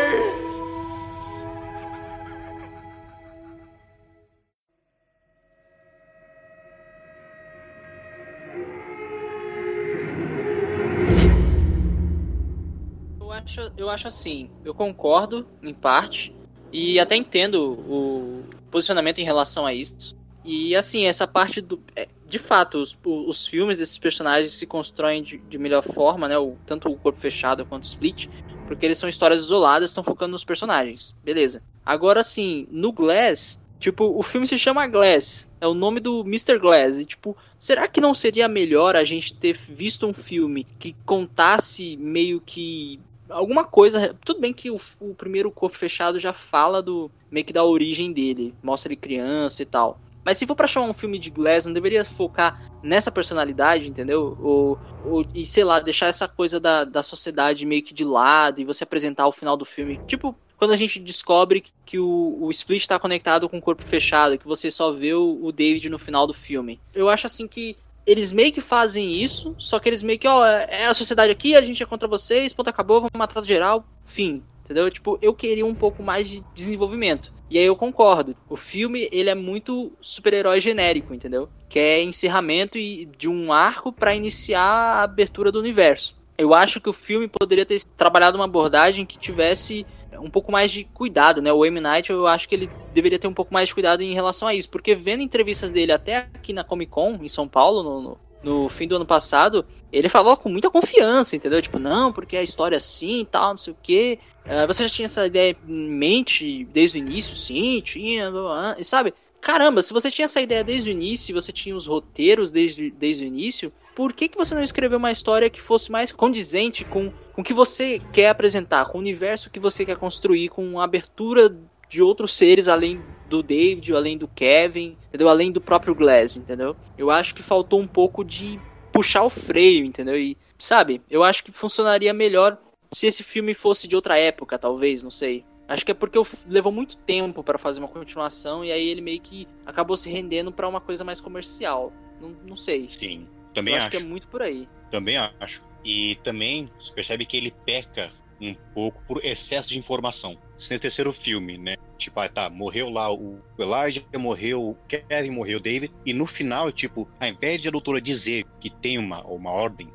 [SPEAKER 1] Acho, assim, eu concordo em parte e até entendo o posicionamento em relação a isso. E assim, essa parte do. é, De fato, os, os filmes desses personagens se constroem de, de melhor forma, né? O, tanto o corpo fechado quanto o split, porque eles são histórias isoladas, estão focando nos personagens. Beleza. Agora, assim, no Glass, tipo, o filme se chama Glass, é o nome do Mr. Glass, e tipo, será que não seria melhor a gente ter visto um filme que contasse meio que alguma coisa. Tudo bem que o, o primeiro corpo fechado já fala do meio que da origem dele, mostra ele criança e tal. Mas se for pra chamar um filme de Glass, não deveria focar nessa personalidade, entendeu? Ou, ou e sei lá, deixar essa coisa da, da sociedade meio que de lado e você apresentar o final do filme. Tipo, quando a gente descobre que o, o Split está conectado com o corpo fechado, que você só vê o, o David no final do filme. Eu acho assim que eles meio que fazem isso, só que eles meio que, ó, é a sociedade aqui, a gente é contra vocês, ponto acabou, vamos matar geral, fim. Entendeu? Tipo, eu queria um pouco mais de desenvolvimento. E aí eu concordo. O filme, ele é muito super-herói genérico, entendeu? Que é encerramento de um arco para iniciar a abertura do universo. Eu acho que o filme poderia ter trabalhado uma abordagem que tivesse um pouco mais de cuidado, né? O M. Night, eu acho que ele deveria ter um pouco mais de cuidado em relação a isso, porque vendo entrevistas dele até aqui na Comic Con, em São Paulo, no, no, no fim do ano passado, ele falou com muita confiança, entendeu? Tipo, não, porque a história é assim e tal, não sei o quê. Uh, você já tinha essa ideia em mente desde o início? Sim, tinha, e sabe? Caramba, se você tinha essa ideia desde o início, você tinha os roteiros desde, desde o início, por que, que você não escreveu uma história que fosse mais condizente com, com o que você quer apresentar, com o universo que você quer construir, com a abertura de outros seres além do David, além do Kevin, entendeu? Além do próprio Glass, entendeu? Eu acho que faltou um pouco de puxar o freio, entendeu? E, sabe, eu acho que funcionaria melhor se esse filme fosse de outra época, talvez, não sei. Acho que é porque levou muito tempo para fazer uma continuação e aí ele meio que acabou se rendendo para uma coisa mais comercial. Não, não sei.
[SPEAKER 3] Sim, também
[SPEAKER 1] eu
[SPEAKER 3] acho.
[SPEAKER 1] acho que é muito por aí.
[SPEAKER 3] Também acho. E também você percebe que ele peca um pouco por excesso de informação. Nesse terceiro filme, né? Tipo, ah, tá, morreu lá o Elijah, morreu o Kevin, morreu o David. E no final, tipo, ao invés de a doutora dizer que tem uma, uma ordem,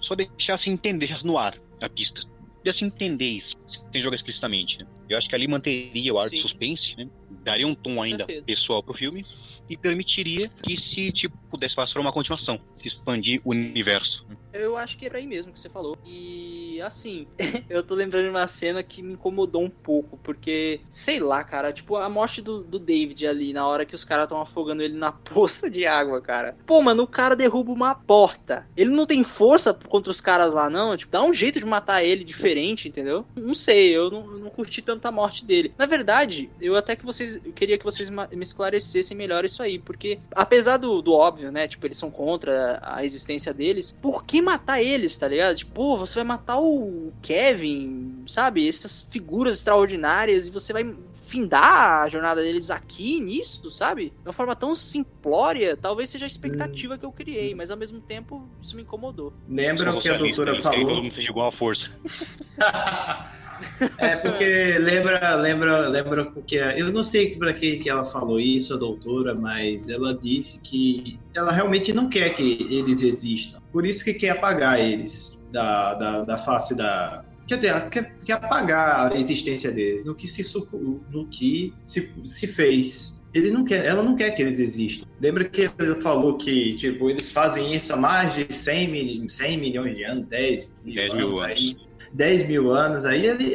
[SPEAKER 3] só deixasse entender, deixasse no ar a pista. Deixasse entender isso, sem jogar explicitamente. Né? Eu acho que ali manteria o ar de suspense, né? Daria um tom ainda
[SPEAKER 1] certeza.
[SPEAKER 3] pessoal pro filme e permitiria que se tipo pudesse passar uma continuação, se expandir o universo.
[SPEAKER 1] Eu acho que era aí mesmo que você falou. E assim, (laughs) eu tô lembrando de uma cena que me incomodou um pouco, porque, sei lá, cara, tipo, a morte do, do David ali, na hora que os caras estão afogando ele na (laughs) poça de água, cara. Pô, mano, o cara derruba uma porta. Ele não tem força contra os caras lá, não. Tipo, dá um jeito de matar ele diferente, entendeu? Não sei, eu não, não curti tanto a morte dele. Na verdade, eu até que vocês. Eu queria que vocês me esclarecessem melhor isso aí, porque apesar do, do óbvio, né? Tipo, eles são contra a existência deles, por que matar eles, tá ligado? Tipo, pô, você vai matar o Kevin, sabe? Essas figuras extraordinárias e você vai findar a jornada deles aqui nisso, sabe? De uma forma tão simplória, talvez seja a expectativa que eu criei, mas ao mesmo tempo isso me incomodou.
[SPEAKER 4] Lembra o que a doutora
[SPEAKER 3] Isso aí todo
[SPEAKER 4] falou?
[SPEAKER 3] mundo fez igual a força. (laughs)
[SPEAKER 4] É porque lembra, lembra, lembra porque eu não sei para que que ela falou isso, a doutora, mas ela disse que ela realmente não quer que eles existam. Por isso que quer apagar eles da, da, da face da Quer dizer, quer, quer apagar a existência deles no que se, no que se, se fez. Ele não quer, ela não quer que eles existam. Lembra que ele falou que tipo, eles fazem isso há mais de 100, mil, 100 milhões de anos, 10 mil,
[SPEAKER 3] 10 mil
[SPEAKER 4] anos,
[SPEAKER 3] anos.
[SPEAKER 4] aí. 10 mil anos, aí ele,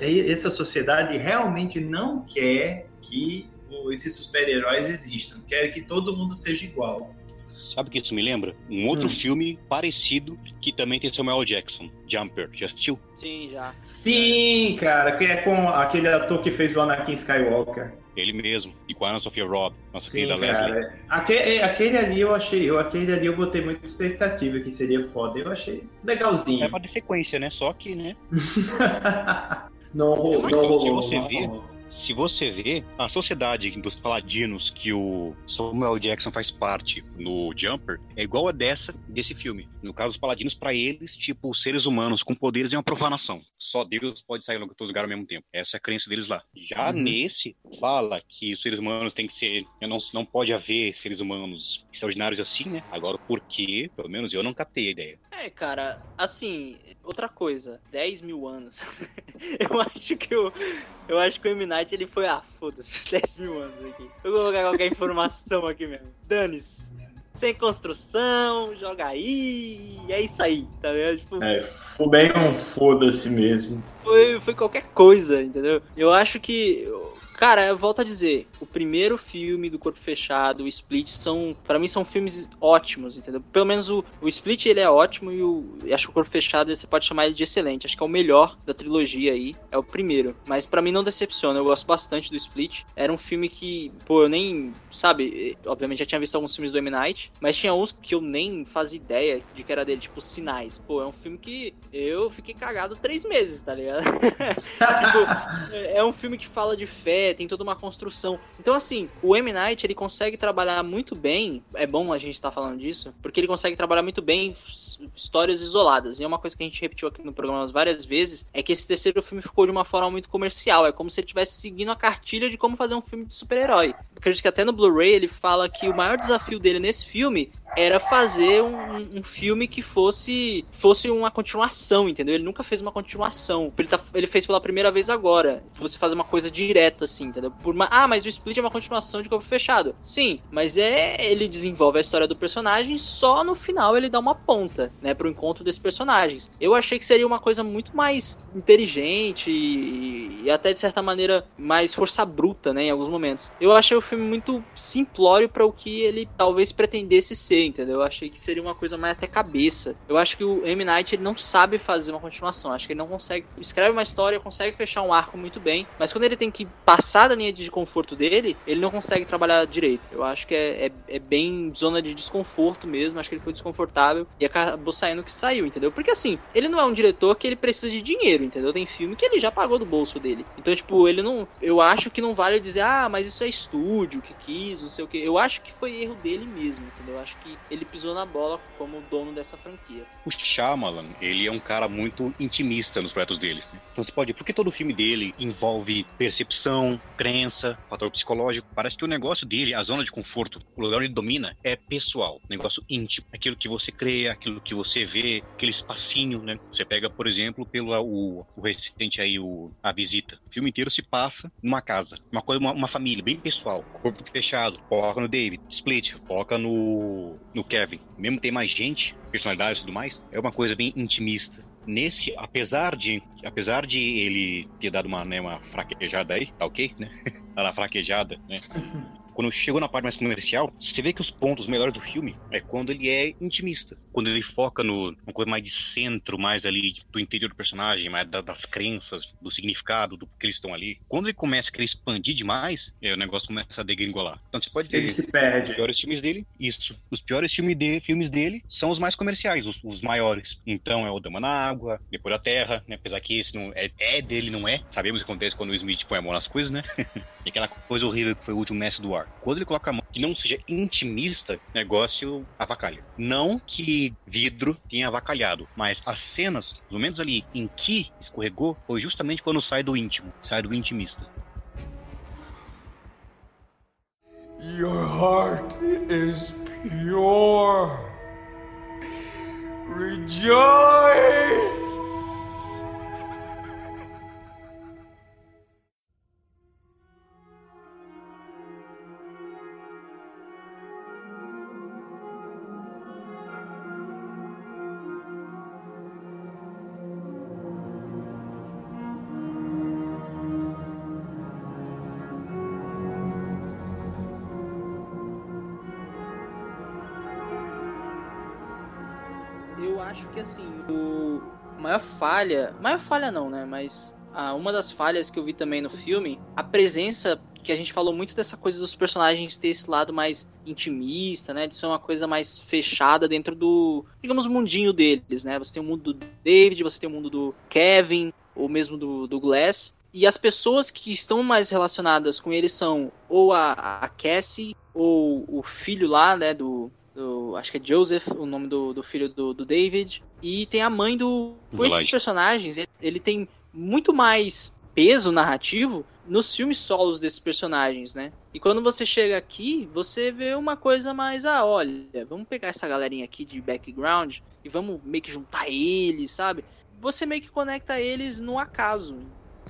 [SPEAKER 4] ele- essa sociedade realmente não quer que esses super-heróis existam, quer que todo mundo seja igual.
[SPEAKER 3] Sabe o que isso me lembra? Um outro
[SPEAKER 4] Hum.
[SPEAKER 3] filme parecido que também tem Samuel Jackson, Jumper. Já assistiu?
[SPEAKER 1] Sim, já.
[SPEAKER 4] Sim, cara, que é com aquele ator que fez o Anakin Skywalker.
[SPEAKER 3] Ele mesmo. E com a Ana Sofia Robb, nossa
[SPEAKER 4] Sim,
[SPEAKER 3] querida Leslie.
[SPEAKER 4] cara. Aquele, aquele ali eu achei, eu, aquele ali eu botei muita expectativa que seria foda. Eu achei legalzinho.
[SPEAKER 3] É ter sequência, né? Só que, né? (laughs)
[SPEAKER 4] não rolou,
[SPEAKER 3] Mas
[SPEAKER 4] não
[SPEAKER 3] se
[SPEAKER 4] rolou.
[SPEAKER 3] você
[SPEAKER 4] não
[SPEAKER 3] ver-
[SPEAKER 4] rolou.
[SPEAKER 3] Se você vê a sociedade dos paladinos que o Samuel Jackson faz parte no Jumper, é igual a dessa desse filme. No caso, os paladinos, pra eles, tipo, seres humanos com poderes é uma profanação. Só Deus pode sair em todo lugar ao mesmo tempo. Essa é a crença deles lá. Já
[SPEAKER 4] Uhum.
[SPEAKER 3] nesse, fala que os seres humanos têm que ser. Não, não pode haver seres humanos extraordinários assim, né? Agora, por quê? Pelo menos eu não captei a ideia.
[SPEAKER 1] É, cara, assim, outra coisa, 10 mil anos. (laughs) eu acho que o. Eu acho que o M-Night ele foi, ah, foda-se, (laughs) 10 mil anos aqui. Eu vou colocar qualquer informação aqui mesmo. Dane-se. Sem construção, joga aí, é isso aí, tá ligado? Tipo,
[SPEAKER 4] É, foi bem um foda-se mesmo.
[SPEAKER 1] foi, foi qualquer coisa, entendeu? Eu acho que. Cara, eu volto a dizer, o primeiro filme do Corpo Fechado, o Split, são. para mim são filmes ótimos, entendeu? Pelo menos o, o Split ele é ótimo e o. acho que o Corpo Fechado você pode chamar ele de excelente. Acho que é o melhor da trilogia aí. É o primeiro. Mas pra mim não decepciona, eu gosto bastante do Split. Era um filme que, pô, eu nem. Sabe, obviamente já tinha visto alguns filmes do M. Night, mas tinha uns que eu nem fazia ideia de que era dele, tipo Sinais. Pô, é um filme que eu fiquei cagado três meses, tá ligado? (laughs) tipo, é é um filme que fala de fé, é, tem toda uma construção. Então, assim, o M. Night, ele consegue trabalhar muito bem, é bom a gente estar tá falando disso, porque ele consegue trabalhar muito bem histórias isoladas. E é uma coisa que a gente repetiu aqui no programa várias vezes, é que esse terceiro filme ficou de uma forma muito comercial, é como se ele estivesse seguindo a cartilha de como fazer um filme de super-herói. Acredito que até no Blu-ray ele fala que o maior desafio dele nesse filme era fazer um, um, filme que fosse fosse uma continuação, entendeu? Ele nunca fez uma continuação. Ele, tá, ele fez pela primeira vez agora. Você fazer uma coisa direta, assim, entendeu? Uma, ah, mas o Split é uma continuação de Corpo Fechado. Sim, mas é ele desenvolve a história do personagem só no final ele dá uma ponta, né, pro encontro desses personagens. Eu achei que seria uma coisa muito mais inteligente e, e até de certa maneira mais força bruta, né, em alguns momentos. Eu achei o filme muito simplório para o que ele talvez pretendesse ser entendeu? Eu achei que seria uma coisa mais até cabeça. Eu acho que o M. Night ele não sabe fazer uma continuação. Acho que ele não consegue. Escreve uma história, consegue fechar um arco muito bem, mas quando ele tem que passar da linha de conforto dele, ele não consegue trabalhar direito. Eu acho que é, é, é bem zona de desconforto mesmo. Acho que ele foi desconfortável e acabou saindo o que saiu, entendeu? Porque assim, ele não é um diretor que ele precisa de dinheiro, entendeu? Tem filme que ele já pagou do bolso dele. Então, tipo, ele não. Eu acho que não vale dizer, ah, mas isso é estúdio que quis, não sei o que. Eu acho que foi erro dele mesmo, entendeu? Eu acho que ele pisou na bola como dono dessa franquia.
[SPEAKER 3] O Shyamalan, ele é um cara muito intimista nos projetos dele. Né? Então você pode, porque todo filme dele envolve percepção, crença, fator psicológico. Parece que o negócio dele, a zona de conforto, o lugar onde ele domina é pessoal, negócio íntimo, aquilo que você crê, aquilo que você vê, aquele espacinho, né? Você pega, por exemplo, pelo o, o recente aí o A Visita. O filme inteiro se passa numa casa, uma coisa, uma, uma família bem pessoal, corpo fechado, foca no David, Split, foca no no Kevin, mesmo tem mais gente, personalidades e tudo mais, é uma coisa bem intimista. Nesse, apesar de, apesar de ele ter dado uma, né, uma fraquejada aí, tá ok, né? (laughs) Ela fraquejada, né? Quando chegou na parte mais comercial, você vê que os pontos melhores do filme é quando ele é intimista. Quando ele foca no uma coisa mais de centro, mais ali do interior do personagem, mais da, das crenças, do significado, do que eles estão ali. Quando ele começa a querer expandir demais, é, o negócio começa a degringolar. Então você pode ver.
[SPEAKER 4] Ele se perde.
[SPEAKER 3] Os piores filmes dele, isso. Os piores filmes, de, filmes dele são os mais comerciais, os, os maiores. Então é o Dama na Água, Depois da Terra, né? apesar que esse não é, é dele, não é. Sabemos o que acontece quando o Smith põe a mão nas coisas, né? (laughs) e aquela coisa horrível que foi o último mestre do ar. Quando ele coloca a mão que não seja intimista, negócio avacalha. Não que vidro tenha avacalhado, mas as cenas, os momentos ali em que escorregou, foi justamente quando sai do íntimo, sai do intimista.
[SPEAKER 5] Your heart is pure. Rejoice!
[SPEAKER 1] Falha, maior falha não, né, mas ah, uma das falhas que eu vi também no filme, a presença que a gente falou muito dessa coisa dos personagens ter esse lado mais intimista, né? De ser uma coisa mais fechada dentro do, digamos, mundinho deles, né? Você tem o mundo do David, você tem o mundo do Kevin, ou mesmo do, do Glass. E as pessoas que estão mais relacionadas com eles são ou a, a Cassie, ou o filho lá, né, do, acho que é Joseph, o nome do, do filho do, do David. E tem a mãe do. Com esses personagens, ele, ele tem muito mais peso narrativo nos filmes solos desses personagens, né? E quando você chega aqui, você vê uma coisa mais, ah, olha, vamos pegar essa galerinha aqui de background e vamos meio que juntar eles, sabe? Você meio que conecta eles no acaso.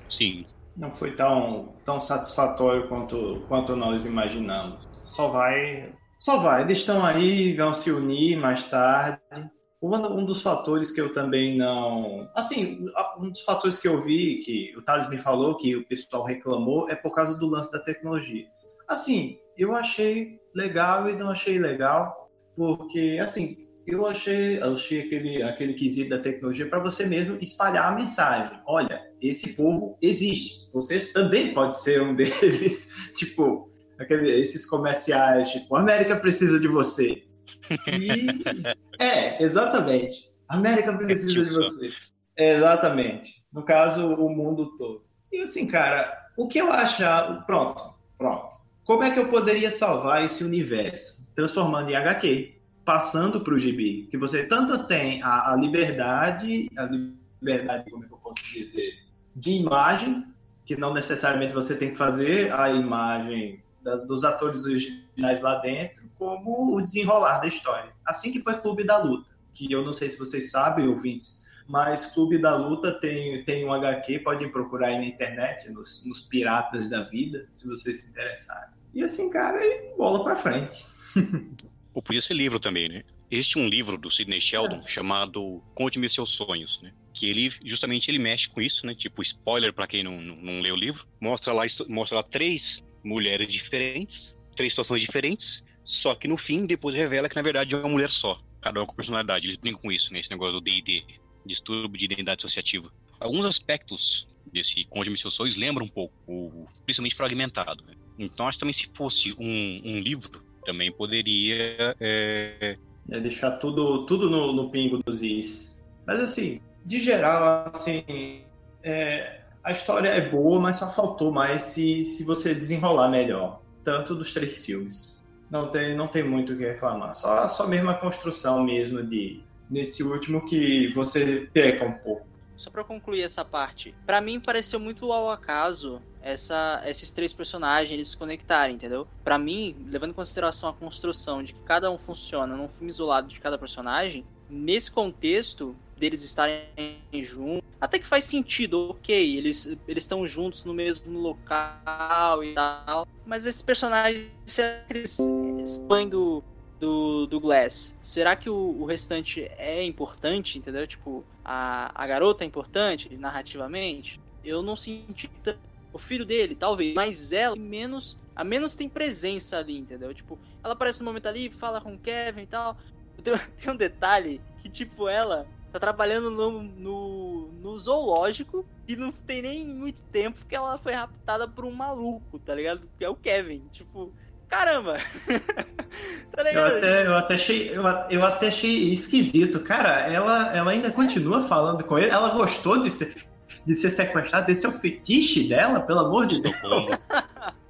[SPEAKER 3] Sim.
[SPEAKER 4] Não foi tão, tão satisfatório quanto, quanto nós imaginamos. Só vai só vai, eles estão aí, vão se unir mais tarde. Um dos fatores que eu também não. Assim, um dos fatores que eu vi, que o Thales me falou, que o pessoal reclamou, é por causa do lance da tecnologia. Assim, eu achei legal e não achei legal, porque, assim, eu achei, eu achei aquele, aquele quesito da tecnologia para você mesmo espalhar a mensagem. Olha, esse povo existe. Você também pode ser um (laughs) deles. tipo, aquele, esses comerciais, tipo, a América precisa de você. E, (laughs) é, exatamente. A América precisa de você. exatamente. No caso, o mundo todo. E assim, cara, O que eu achar. Pronto, pronto. Como é que eu poderia salvar esse universo? Transformando em HQ, passando para o gibi. Que você tanto tem a, a liberdade, a liberdade, como é que eu posso dizer, de imagem, que não necessariamente você tem que fazer a imagem das, dos atores originais lá dentro, como o desenrolar da história. Assim que foi Clube da Luta, que eu não sei se vocês sabem, ouvintes, mas Clube da Luta tem, tem um HQ, podem procurar aí na internet, nos, nos Piratas da Vida, se vocês se interessarem. E assim, cara, bola pra frente. (laughs)
[SPEAKER 3] Ou podia ser livro também, né? Existe um livro do Sidney Sheldon é. chamado Conte-me Seus Sonhos, né? Que ele, justamente, ele mexe com isso, né? Tipo, spoiler para quem não, não, não leu o livro. Mostra lá, mostra lá três mulheres diferentes, três situações diferentes, só que no fim, depois revela que, na verdade, é uma mulher só. Cada uma com personalidade. Eles brincam com isso, né? Esse negócio do D&D distúrbio de identidade associativa. Alguns aspectos desse Conde Sonhos lembram um pouco, o, principalmente fragmentado. Né? Então, acho que também se fosse um, um livro, também poderia. É...
[SPEAKER 4] É deixar tudo, tudo no, no pingo dos is. Mas, assim, de geral, assim, é, a história é boa, mas só faltou mais se, se você desenrolar melhor. Tanto dos três filmes. Não tem, não tem muito o que reclamar. Só, só mesmo a construção mesmo de nesse último que você peca um pouco.
[SPEAKER 1] Só para concluir essa parte, para mim pareceu muito ao acaso essa, esses três personagens eles se conectarem, entendeu? Para mim, levando em consideração a construção de que cada um funciona num filme isolado de cada personagem, nesse contexto deles estarem juntos, até que faz sentido, ok, eles estão juntos no mesmo local e tal, mas esses personagens eles do do, do Glass, será que o, o, restante é importante, entendeu? Tipo, a, a garota é importante narrativamente? Eu não senti o filho dele, talvez, mas ela menos a menos tem presença ali, entendeu? Tipo, ela aparece no momento ali, fala com o Kevin e tal. Tem um (laughs) detalhe que, tipo, ela tá trabalhando no, no, no, zoológico e não tem nem muito tempo que ela foi raptada por um maluco, tá ligado? Que é o Kevin. Tipo, caramba! (laughs)
[SPEAKER 4] tá eu, até, eu, até achei, eu, eu até achei esquisito. Cara, ela, ela ainda continua falando com ele. Ela gostou de ser, de ser sequestrada. Esse é o fetiche dela, pelo amor de Deus. (laughs)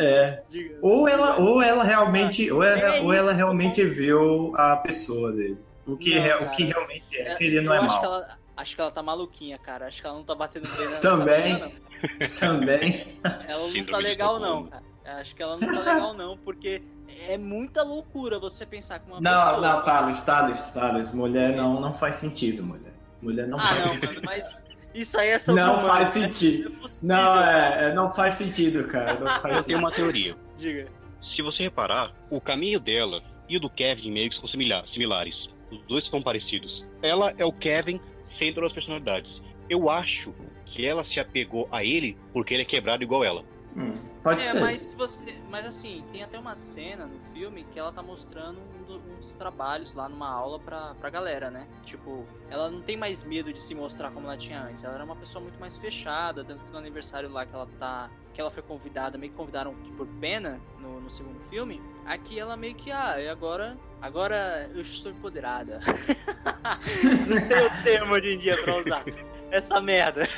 [SPEAKER 4] É. Ou ela, ou ela realmente, ou ela, é ou ela realmente viu a pessoa dele. O que, não, cara, o que realmente é, que ele não é mal.
[SPEAKER 1] Que ela, acho que ela tá maluquinha, cara. Acho que ela não tá batendo bem na
[SPEAKER 4] Também.
[SPEAKER 1] Cabeça, (laughs)
[SPEAKER 4] Também.
[SPEAKER 1] Ela não tá legal, não, cara. Acho que ela não tá legal, não, porque é muita loucura você pensar com uma
[SPEAKER 4] não,
[SPEAKER 1] pessoa.
[SPEAKER 4] Não, não, Thales, Thales, Thales. Mulher não, não faz sentido, mulher. Mulher não
[SPEAKER 1] ah,
[SPEAKER 4] faz
[SPEAKER 1] não,
[SPEAKER 4] sentido.
[SPEAKER 1] Mano, mas isso aí é (laughs) só
[SPEAKER 4] Não humano, faz sentido. É não, é, não faz sentido, cara. Não faz
[SPEAKER 3] Eu tenho uma teoria.
[SPEAKER 1] Diga.
[SPEAKER 3] Se você reparar, o caminho dela e o do Kevin meio que são similares. Os dois são parecidos. Ela é o Kevin sem todas as personalidades. Eu acho que ela se apegou a ele porque ele é quebrado igual ela.
[SPEAKER 4] Hum, pode
[SPEAKER 1] é,
[SPEAKER 4] ser.
[SPEAKER 1] Mas, você, mas assim, tem até uma cena no filme que ela tá mostrando um, do, um dos trabalhos lá numa aula pra, pra galera, né? Tipo, ela não tem mais medo de se mostrar como ela tinha antes. Ela era uma pessoa muito mais fechada, tanto que no aniversário lá que ela tá. Que ela foi convidada, meio que convidaram por pena no, no segundo filme. Aqui ela meio que, ah, e agora. Agora eu estou empoderada. (laughs) não tem o termo hoje em dia pra usar essa merda.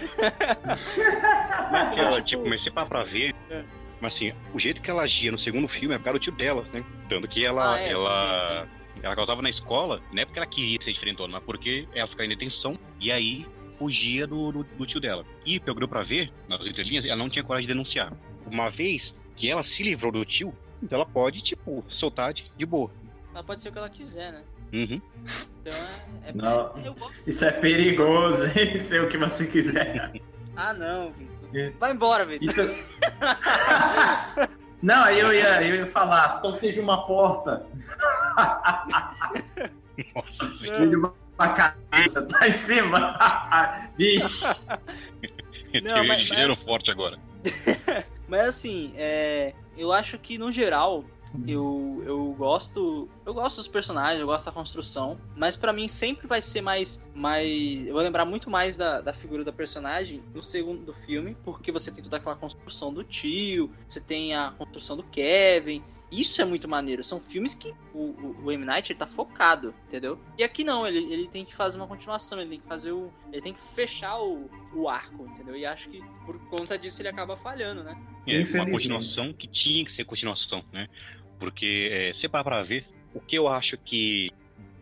[SPEAKER 3] eu, tipo, tipo, comecei pra, pra ver. É. Mas assim, o jeito que ela agia no segundo filme é por causa do tio dela, né? Tanto que ela. Ah, é, ela... Ela causava na escola, não é porque ela queria ser diferentona, mas porque ela ficava em detenção e aí fugia do, do, do tio dela. E pelo pra ver, nas entrelinhas, ela não tinha coragem de denunciar. Uma vez que ela se livrou do tio, então ela pode, tipo, soltar de, de boa.
[SPEAKER 1] Ela pode ser o que ela quiser, né?
[SPEAKER 3] Uhum.
[SPEAKER 1] Então é. é
[SPEAKER 4] não, isso é perigoso, hein? (laughs) Ser o que você quiser. (laughs)
[SPEAKER 1] ah, não, Vitor. Vai embora, Vitor. Então... (laughs)
[SPEAKER 4] não, aí eu ia, eu ia falar, então seja uma porta.
[SPEAKER 3] Nossa
[SPEAKER 4] senhora. Uma cabeça, tá em cima. (laughs) Vixe. (laughs)
[SPEAKER 3] Não, mas, dinheiro mas... forte agora. (laughs)
[SPEAKER 1] mas assim, é, eu acho que no geral eu, eu gosto. Eu gosto dos personagens, eu gosto da construção. Mas para mim sempre vai ser mais. mais eu vou lembrar muito mais da, da figura da personagem no segundo do filme, porque você tem toda aquela construção do tio, você tem a construção do Kevin. Isso é muito maneiro. São filmes que o, o, o M. Night ele tá focado, entendeu? E aqui não, ele, ele tem que fazer uma continuação, ele tem que fazer o. Ele tem que fechar o, o arco, entendeu? E acho que por conta disso ele acaba falhando, né?
[SPEAKER 3] É uma continuação que tinha que ser continuação, né? Porque, é, se parar pra ver, o que eu acho que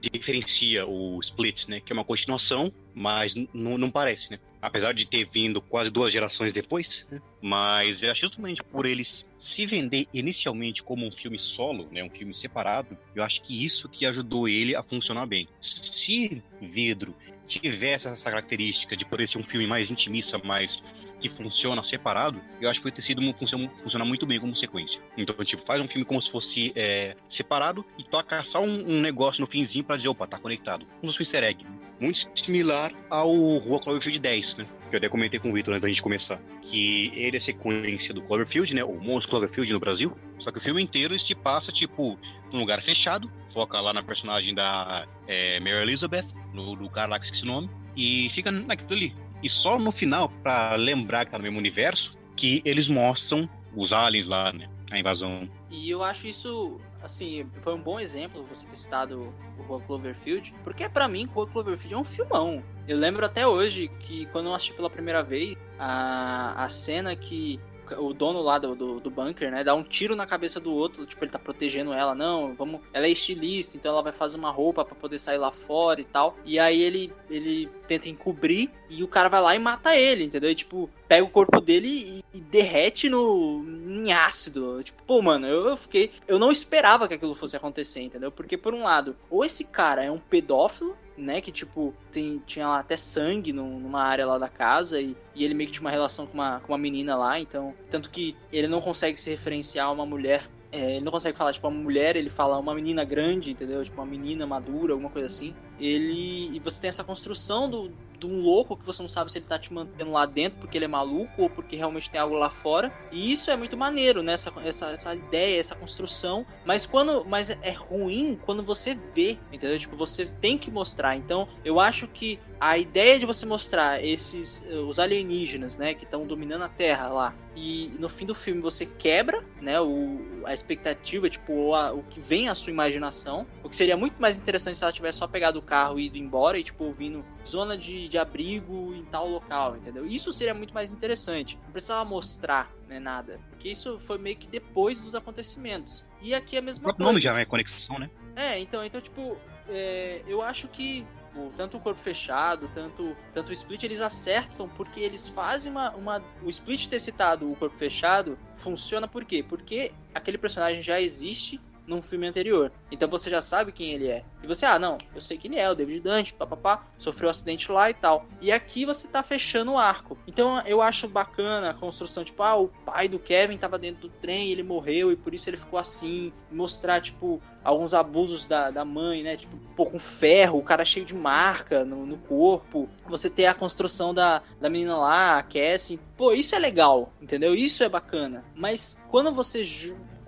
[SPEAKER 3] diferencia o Split, né? Que é uma continuação, mas não parece, né? Apesar de ter vindo quase duas gerações depois, né? Mas é justamente por eles se vender inicialmente como um filme solo, né? Um filme separado, eu acho que isso que ajudou ele a funcionar bem. Se Vidro tivesse essa característica de poder ser um filme mais intimista, mais que funciona separado, eu acho que o tecido funciona, funciona muito bem como sequência. Então, tipo, faz um filme como se fosse é, separado e toca só um, um negócio no finzinho pra dizer, opa, tá conectado. Um easter egg. Muito similar ao Rua Cloverfield 10, né? Que eu até comentei com o Victor antes da gente começar. Que ele é sequência do Cloverfield, né? O Monstro Cloverfield no Brasil. Só que o filme inteiro se passa, tipo, num lugar fechado. Foca lá na personagem da é, Mary Elizabeth, no, do cara lá que esqueci o nome. E fica naquilo ali. E só no final, pra lembrar que tá no mesmo universo, que eles mostram os aliens lá, né? A invasão.
[SPEAKER 1] E eu acho isso, assim, foi um bom exemplo você ter citado o Rua Cloverfield, porque pra mim, Rua Cloverfield é um filmão. Eu lembro até hoje que quando eu assisti pela primeira vez, a, a cena que o dono lá do, do, do bunker, né, dá um tiro na cabeça do outro, tipo, ele tá protegendo ela, não, vamos, ela é estilista, então ela vai fazer uma roupa pra poder sair lá fora e tal. E aí ele, ele tenta encobrir e o cara vai lá e mata ele, entendeu? E, tipo, pega o corpo dele e, e derrete no em ácido. Tipo, pô, mano, eu, eu fiquei, eu não esperava que aquilo fosse acontecer, entendeu? Porque por um lado, ou esse cara é um pedófilo, né, que tipo, tem, tinha lá até sangue num- numa área lá da casa e, e ele meio que tinha uma relação com uma, com uma menina lá, então, tanto que ele não consegue se referenciar a uma mulher é, ele não consegue falar, tipo, uma mulher, ele fala uma menina grande, entendeu? Tipo, uma menina madura, alguma coisa assim. Ele. E você tem essa construção do, de um louco que você não sabe se ele tá te mantendo lá dentro porque ele é maluco ou porque realmente tem algo lá fora. E isso é muito maneiro, né? Essa, essa, essa ideia, essa construção. Mas quando. Mas é ruim quando você vê, entendeu? Tipo, você tem que mostrar. Então, eu acho que a ideia de você mostrar esses. os alienígenas, né? Que estão dominando a Terra lá. E no fim do filme você quebra, né? O, a expectativa, tipo, o, a- o que vem à sua imaginação. O que seria muito mais interessante se ela tivesse só pegado o carro e ido embora e, tipo, ouvindo zona de, de abrigo em tal local, entendeu? Isso seria muito mais interessante. Não precisava mostrar, né, nada. Porque isso foi meio que depois dos acontecimentos. E aqui é a
[SPEAKER 3] O
[SPEAKER 1] mesma
[SPEAKER 3] próprio
[SPEAKER 1] coisa.
[SPEAKER 3] nome já é conexão, né?
[SPEAKER 1] É, então, então tipo, é, eu acho que tipo, tanto o corpo fechado, tanto, tanto o split, eles acertam porque eles fazem uma, uma. O split ter citado o corpo fechado funciona por quê? Porque aquele personagem já existe num filme anterior. Então você já sabe quem ele é. E você, ah, não, eu sei quem ele é, o David Dante, papapá, sofreu um acidente lá e tal. E aqui você tá fechando o arco. Então eu acho bacana a construção, tipo, ah, o pai do Kevin tava dentro do trem, ele morreu e por isso ele ficou assim. Mostrar, tipo, alguns abusos da, da mãe, né? Tipo, pô, com ferro, o cara cheio de marca no, no corpo. Você ter a construção da, da menina lá, a Cassie. Pô, isso é legal, entendeu? Isso é bacana. Mas quando você.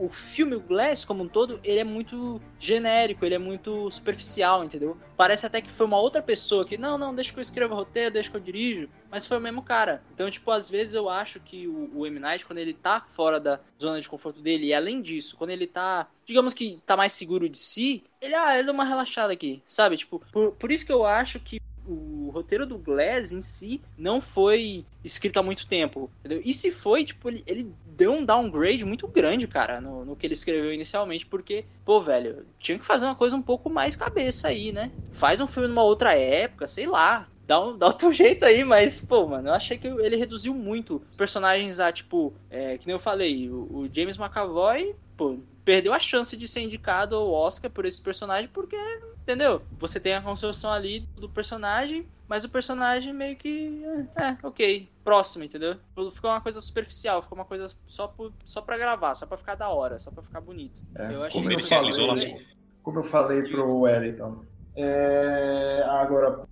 [SPEAKER 1] O filme, o Glass como um todo, ele é muito genérico, ele é muito superficial, entendeu? Parece até que foi uma outra pessoa que, não, não, deixa que eu escreva o roteiro, deixa que eu dirijo. Mas foi o mesmo cara. Então, tipo, às vezes eu acho que o, o M. Night, quando ele tá fora da zona de conforto dele, e além disso, quando ele tá, digamos que tá mais seguro de si, ele, ah, ele dá uma relaxada aqui, sabe? Tipo, por, por isso que eu acho que o roteiro do Glass em si não foi escrito há muito tempo, entendeu? E se foi, tipo, ele, ele deu um downgrade muito grande, cara, no, no que ele escreveu inicialmente, porque, pô, velho, tinha que fazer uma coisa um pouco mais cabeça aí, né? Faz um filme numa outra época, sei lá. Dá, um, dá o teu (laughs) jeito aí, mas, pô, mano, eu achei que ele reduziu muito os personagens a, tipo, é, que nem eu falei, o, o James McAvoy, pô, perdeu a chance de ser indicado ao Oscar por esse personagem porque, entendeu? Você tem a construção ali do personagem, mas o personagem meio que. É, ok, próximo, entendeu? Ficou uma coisa superficial, ficou uma coisa só, por, só pra gravar, só pra ficar da hora, só pra ficar bonito.
[SPEAKER 4] É,
[SPEAKER 1] Eu achei
[SPEAKER 4] como,
[SPEAKER 3] que
[SPEAKER 4] eu falei,
[SPEAKER 3] lá.
[SPEAKER 4] como eu falei pro Wellington, é, agora,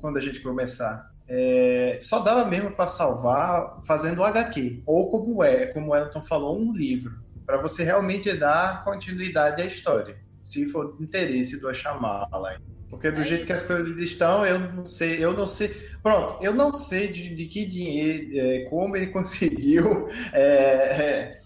[SPEAKER 4] quando a gente começar, é, só dava mesmo para salvar fazendo HQ, ou como é, como o Wellington falou, um livro, para você realmente dar continuidade à história, se for do interesse do Achamala. Porque do
[SPEAKER 1] É
[SPEAKER 4] jeito que
[SPEAKER 1] isso.
[SPEAKER 4] as coisas estão, eu não sei, eu não sei. Pronto, eu não sei de, de que dinheiro, é, como ele (laughs) conseguiu é, é,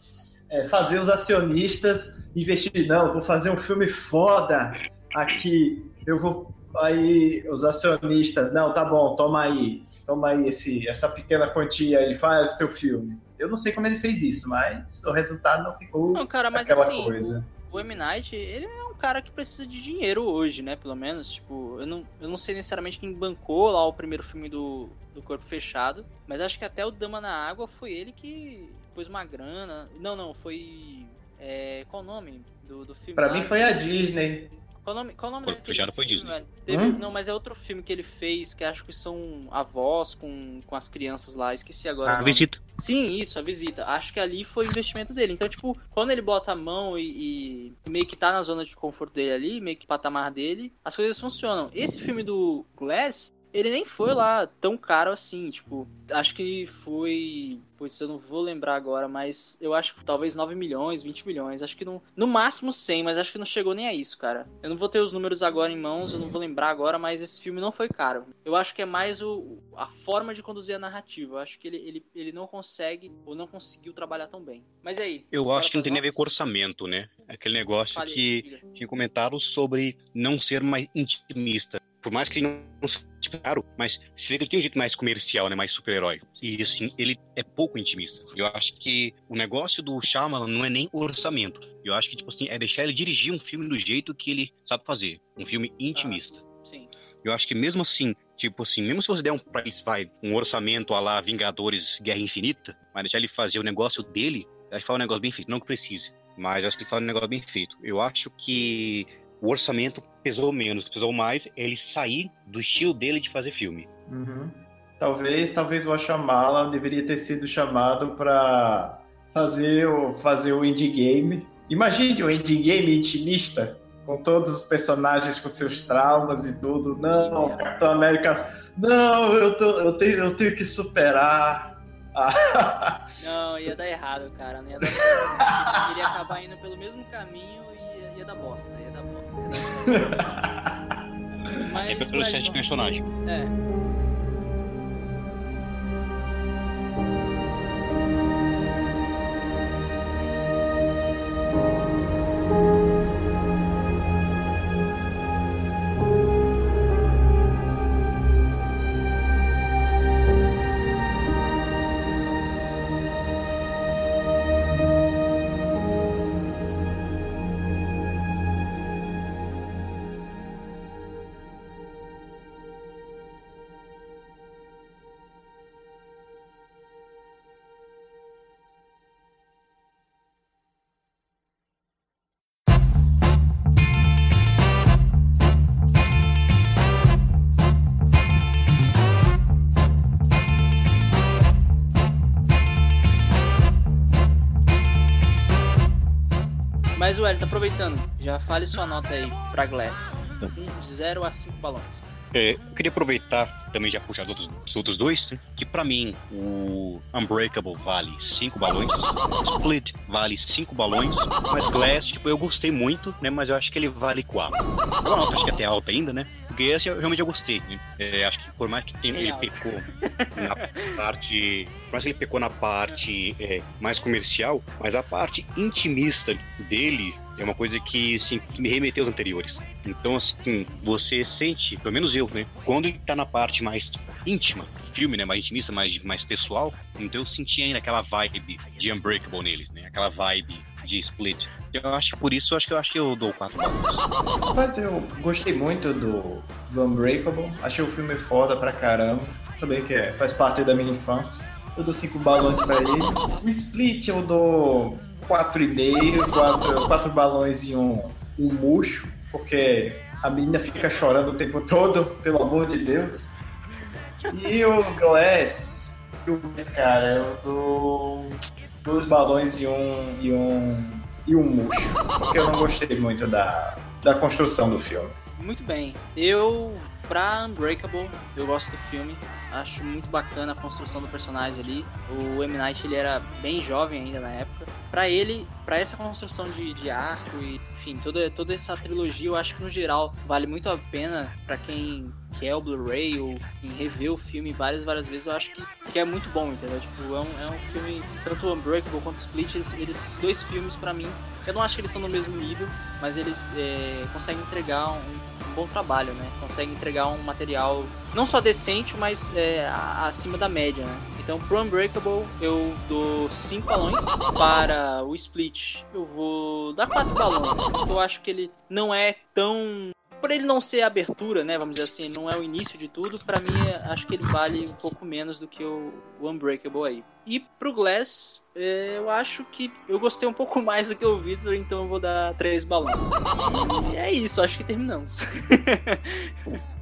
[SPEAKER 4] é, fazer os acionistas investir. Não, vou fazer um filme foda aqui. Eu vou. Aí os acionistas, não, tá bom, toma aí, toma aí esse, essa pequena quantia aí, faz seu filme. Eu não sei como ele fez isso, mas o resultado não ficou
[SPEAKER 1] Não, cara, mas
[SPEAKER 4] aquela
[SPEAKER 1] assim,
[SPEAKER 4] coisa.
[SPEAKER 1] o M. Night, ele é um cara que precisa de dinheiro hoje, né? Pelo menos, tipo, eu não, eu não sei necessariamente quem bancou lá o primeiro filme do, do Corpo Fechado, mas acho que até o Dama na Água foi ele que pôs uma grana. Não, não, foi. É, qual o nome do, do filme?
[SPEAKER 4] Pra mim foi a Disney.
[SPEAKER 1] Qual o nome, qual o nome daquele
[SPEAKER 3] Fechado foi
[SPEAKER 1] filme,
[SPEAKER 3] Disney.
[SPEAKER 1] Teve-
[SPEAKER 4] Hum?
[SPEAKER 1] Não, mas é outro filme que ele fez que acho que são avós com, com as crianças lá. Esqueci agora.
[SPEAKER 3] A
[SPEAKER 1] nome.
[SPEAKER 3] visita.
[SPEAKER 1] Sim, isso, a visita. Acho que ali foi o investimento dele. Então, tipo, quando ele bota a mão e, e meio que tá na zona de conforto dele ali, meio que patamar dele, as coisas funcionam. Esse filme do Glass, ele nem foi lá tão caro assim, tipo, acho que foi. Putz, eu não vou lembrar agora, mas eu acho que talvez 9 milhões, 20 milhões. Acho que no, no máximo 100, mas acho que não chegou nem a isso, cara. Eu não vou ter os números agora em mãos, eu não vou lembrar agora, mas esse filme não foi caro. Eu acho que é mais o, a forma de conduzir a narrativa. Eu acho que ele, ele, ele não consegue ou não conseguiu trabalhar tão bem. Mas aí?
[SPEAKER 3] Eu acho que não tem nem a ver com orçamento, né? Aquele negócio
[SPEAKER 1] Fale aí,
[SPEAKER 3] que
[SPEAKER 1] diga.
[SPEAKER 3] tinha comentado sobre não ser mais intimista. Por mais que ele não seja caro, mas se ele tem um jeito mais comercial, né? Mais super-herói. E assim, ele é pouco intimista. Eu acho que o negócio do Shyamalan não é nem orçamento. Eu acho que, tipo assim, é deixar ele dirigir um filme do jeito que ele sabe fazer. Um filme intimista.
[SPEAKER 1] Sim.
[SPEAKER 3] Eu acho que mesmo assim, tipo assim, mesmo se você der um pra ele, vai, um orçamento a lá Vingadores Guerra Infinita, mas deixar ele fazer o negócio dele, acho que faz um negócio bem feito. Não que precise, mas acho que ele faz um negócio bem feito. Eu acho que o orçamento pesou menos, que pesou mais é ele sair do estilo dele de fazer filme.
[SPEAKER 4] Uhum. Talvez, talvez o Ashamala deveria ter sido chamado para fazer o, fazer o indie game. Imagine o indie game intimista, com todos os personagens com seus traumas e tudo. Não, Capitão América, não, eu, tô, eu, tenho, eu tenho que superar. Ah, (laughs)
[SPEAKER 1] Não, ia dar errado, cara. Não ia dar certo. Iria acabar indo pelo mesmo caminho e ia, ia dar bosta. Ia dar bosta. (laughs) Mas,
[SPEAKER 3] É pelo
[SPEAKER 1] velho,
[SPEAKER 3] set de personagem.
[SPEAKER 1] É. Aproveitando, já fale sua nota aí pra Glass. Um, de 0 a 5 balões.
[SPEAKER 3] É, eu queria aproveitar também já puxar os outros, os outros dois, que pra mim o Unbreakable vale 5 balões, Split vale 5 balões, mas Glass, tipo, eu gostei muito, né? Mas eu acho que ele vale 4. É uma nota acho que até alta ainda, né? Porque esse eu realmente eu gostei. né? É, acho que por mais que ele
[SPEAKER 1] Real.
[SPEAKER 3] pecou na parte. Por mais que ele pecou na parte é, mais comercial, mas a parte intimista dele é uma coisa que, assim, que me remeteu aos anteriores. Então, assim, você sente, pelo menos eu, né? Quando ele tá na parte mais íntima filme, né? Mais intimista, mais, mais pessoal, então eu senti ainda aquela vibe de Unbreakable nele, né? Aquela vibe de Split. Eu acho que por isso, eu acho que eu acho que eu dou quatro.
[SPEAKER 4] Mas eu gostei muito do, do Unbreakable. Achei o filme foda pra caramba. Também que é, faz parte da minha infância. Eu dou 5 balões pra ele. O Split eu dou 4,5, 4, quatro balões e um, um murcho, porque a menina fica chorando o tempo todo, pelo amor de Deus. E o Glass, o Glass, cara, eu dou dois balões e um, e um, e um murcho, porque eu não gostei muito da, da construção do filme.
[SPEAKER 1] Muito bem. Eu, pra Unbreakable, eu gosto do filme. Acho muito bacana a construção do personagem ali. O M. Night, ele era bem jovem ainda na época. Pra ele, pra essa construção de, de arco e, enfim, toda, toda essa trilogia, eu acho que no geral vale muito a pena pra quem quer o Blu-ray ou em rever o filme várias, várias vezes, eu acho que, que é muito bom, entendeu? Tipo, é um, é um filme, tanto o Unbreakable quanto o Split, eles, eles dois filmes pra mim, eu não acho que eles estão no mesmo nível, mas eles é, conseguem entregar um, um bom trabalho, né? Conseguem entregar um material não só decente, mas é, acima da média, né? Então, pro Unbreakable, eu dou 5 balões. Para o Split, eu vou dar 4 balões. Eu acho que ele não é tão por ele não ser a abertura, né, vamos dizer assim, não é o início de tudo, para mim acho que ele vale um pouco menos do que o, Unbreakable aí. E pro Glass, é, eu acho que eu gostei um pouco mais do que o Victor, então eu vou dar três balões. E é isso, acho que terminamos. (laughs)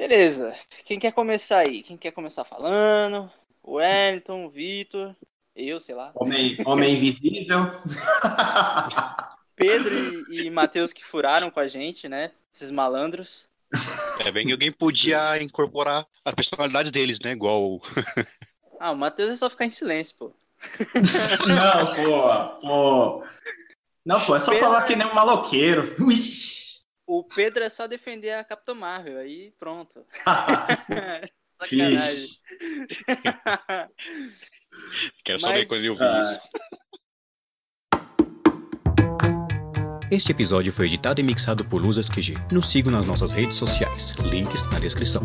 [SPEAKER 1] Beleza. Quem quer começar aí? Quem quer começar falando? O Wellington, o Vitor, eu, sei lá.
[SPEAKER 4] Homem, homem invisível. (laughs)
[SPEAKER 1] Pedro e, e Matheus que furaram com a gente, né? Esses malandros.
[SPEAKER 3] É bem que alguém podia incorporar a personalidade deles, né? Igual.
[SPEAKER 1] ah, o Matheus é só ficar em silêncio, pô. (laughs)
[SPEAKER 4] Não, pô, pô. Não, pô, é só Pedro... falar que nem um maloqueiro. Ui.
[SPEAKER 1] O Pedro é só defender a Capitã Marvel, aí pronto. (laughs) Sacanagem. (laughs)
[SPEAKER 3] Quero só Mas... ver quando eu vi isso.
[SPEAKER 6] Este episódio foi editado e mixado por Luzas QG. Nos sigam nas nossas redes sociais. Links na descrição.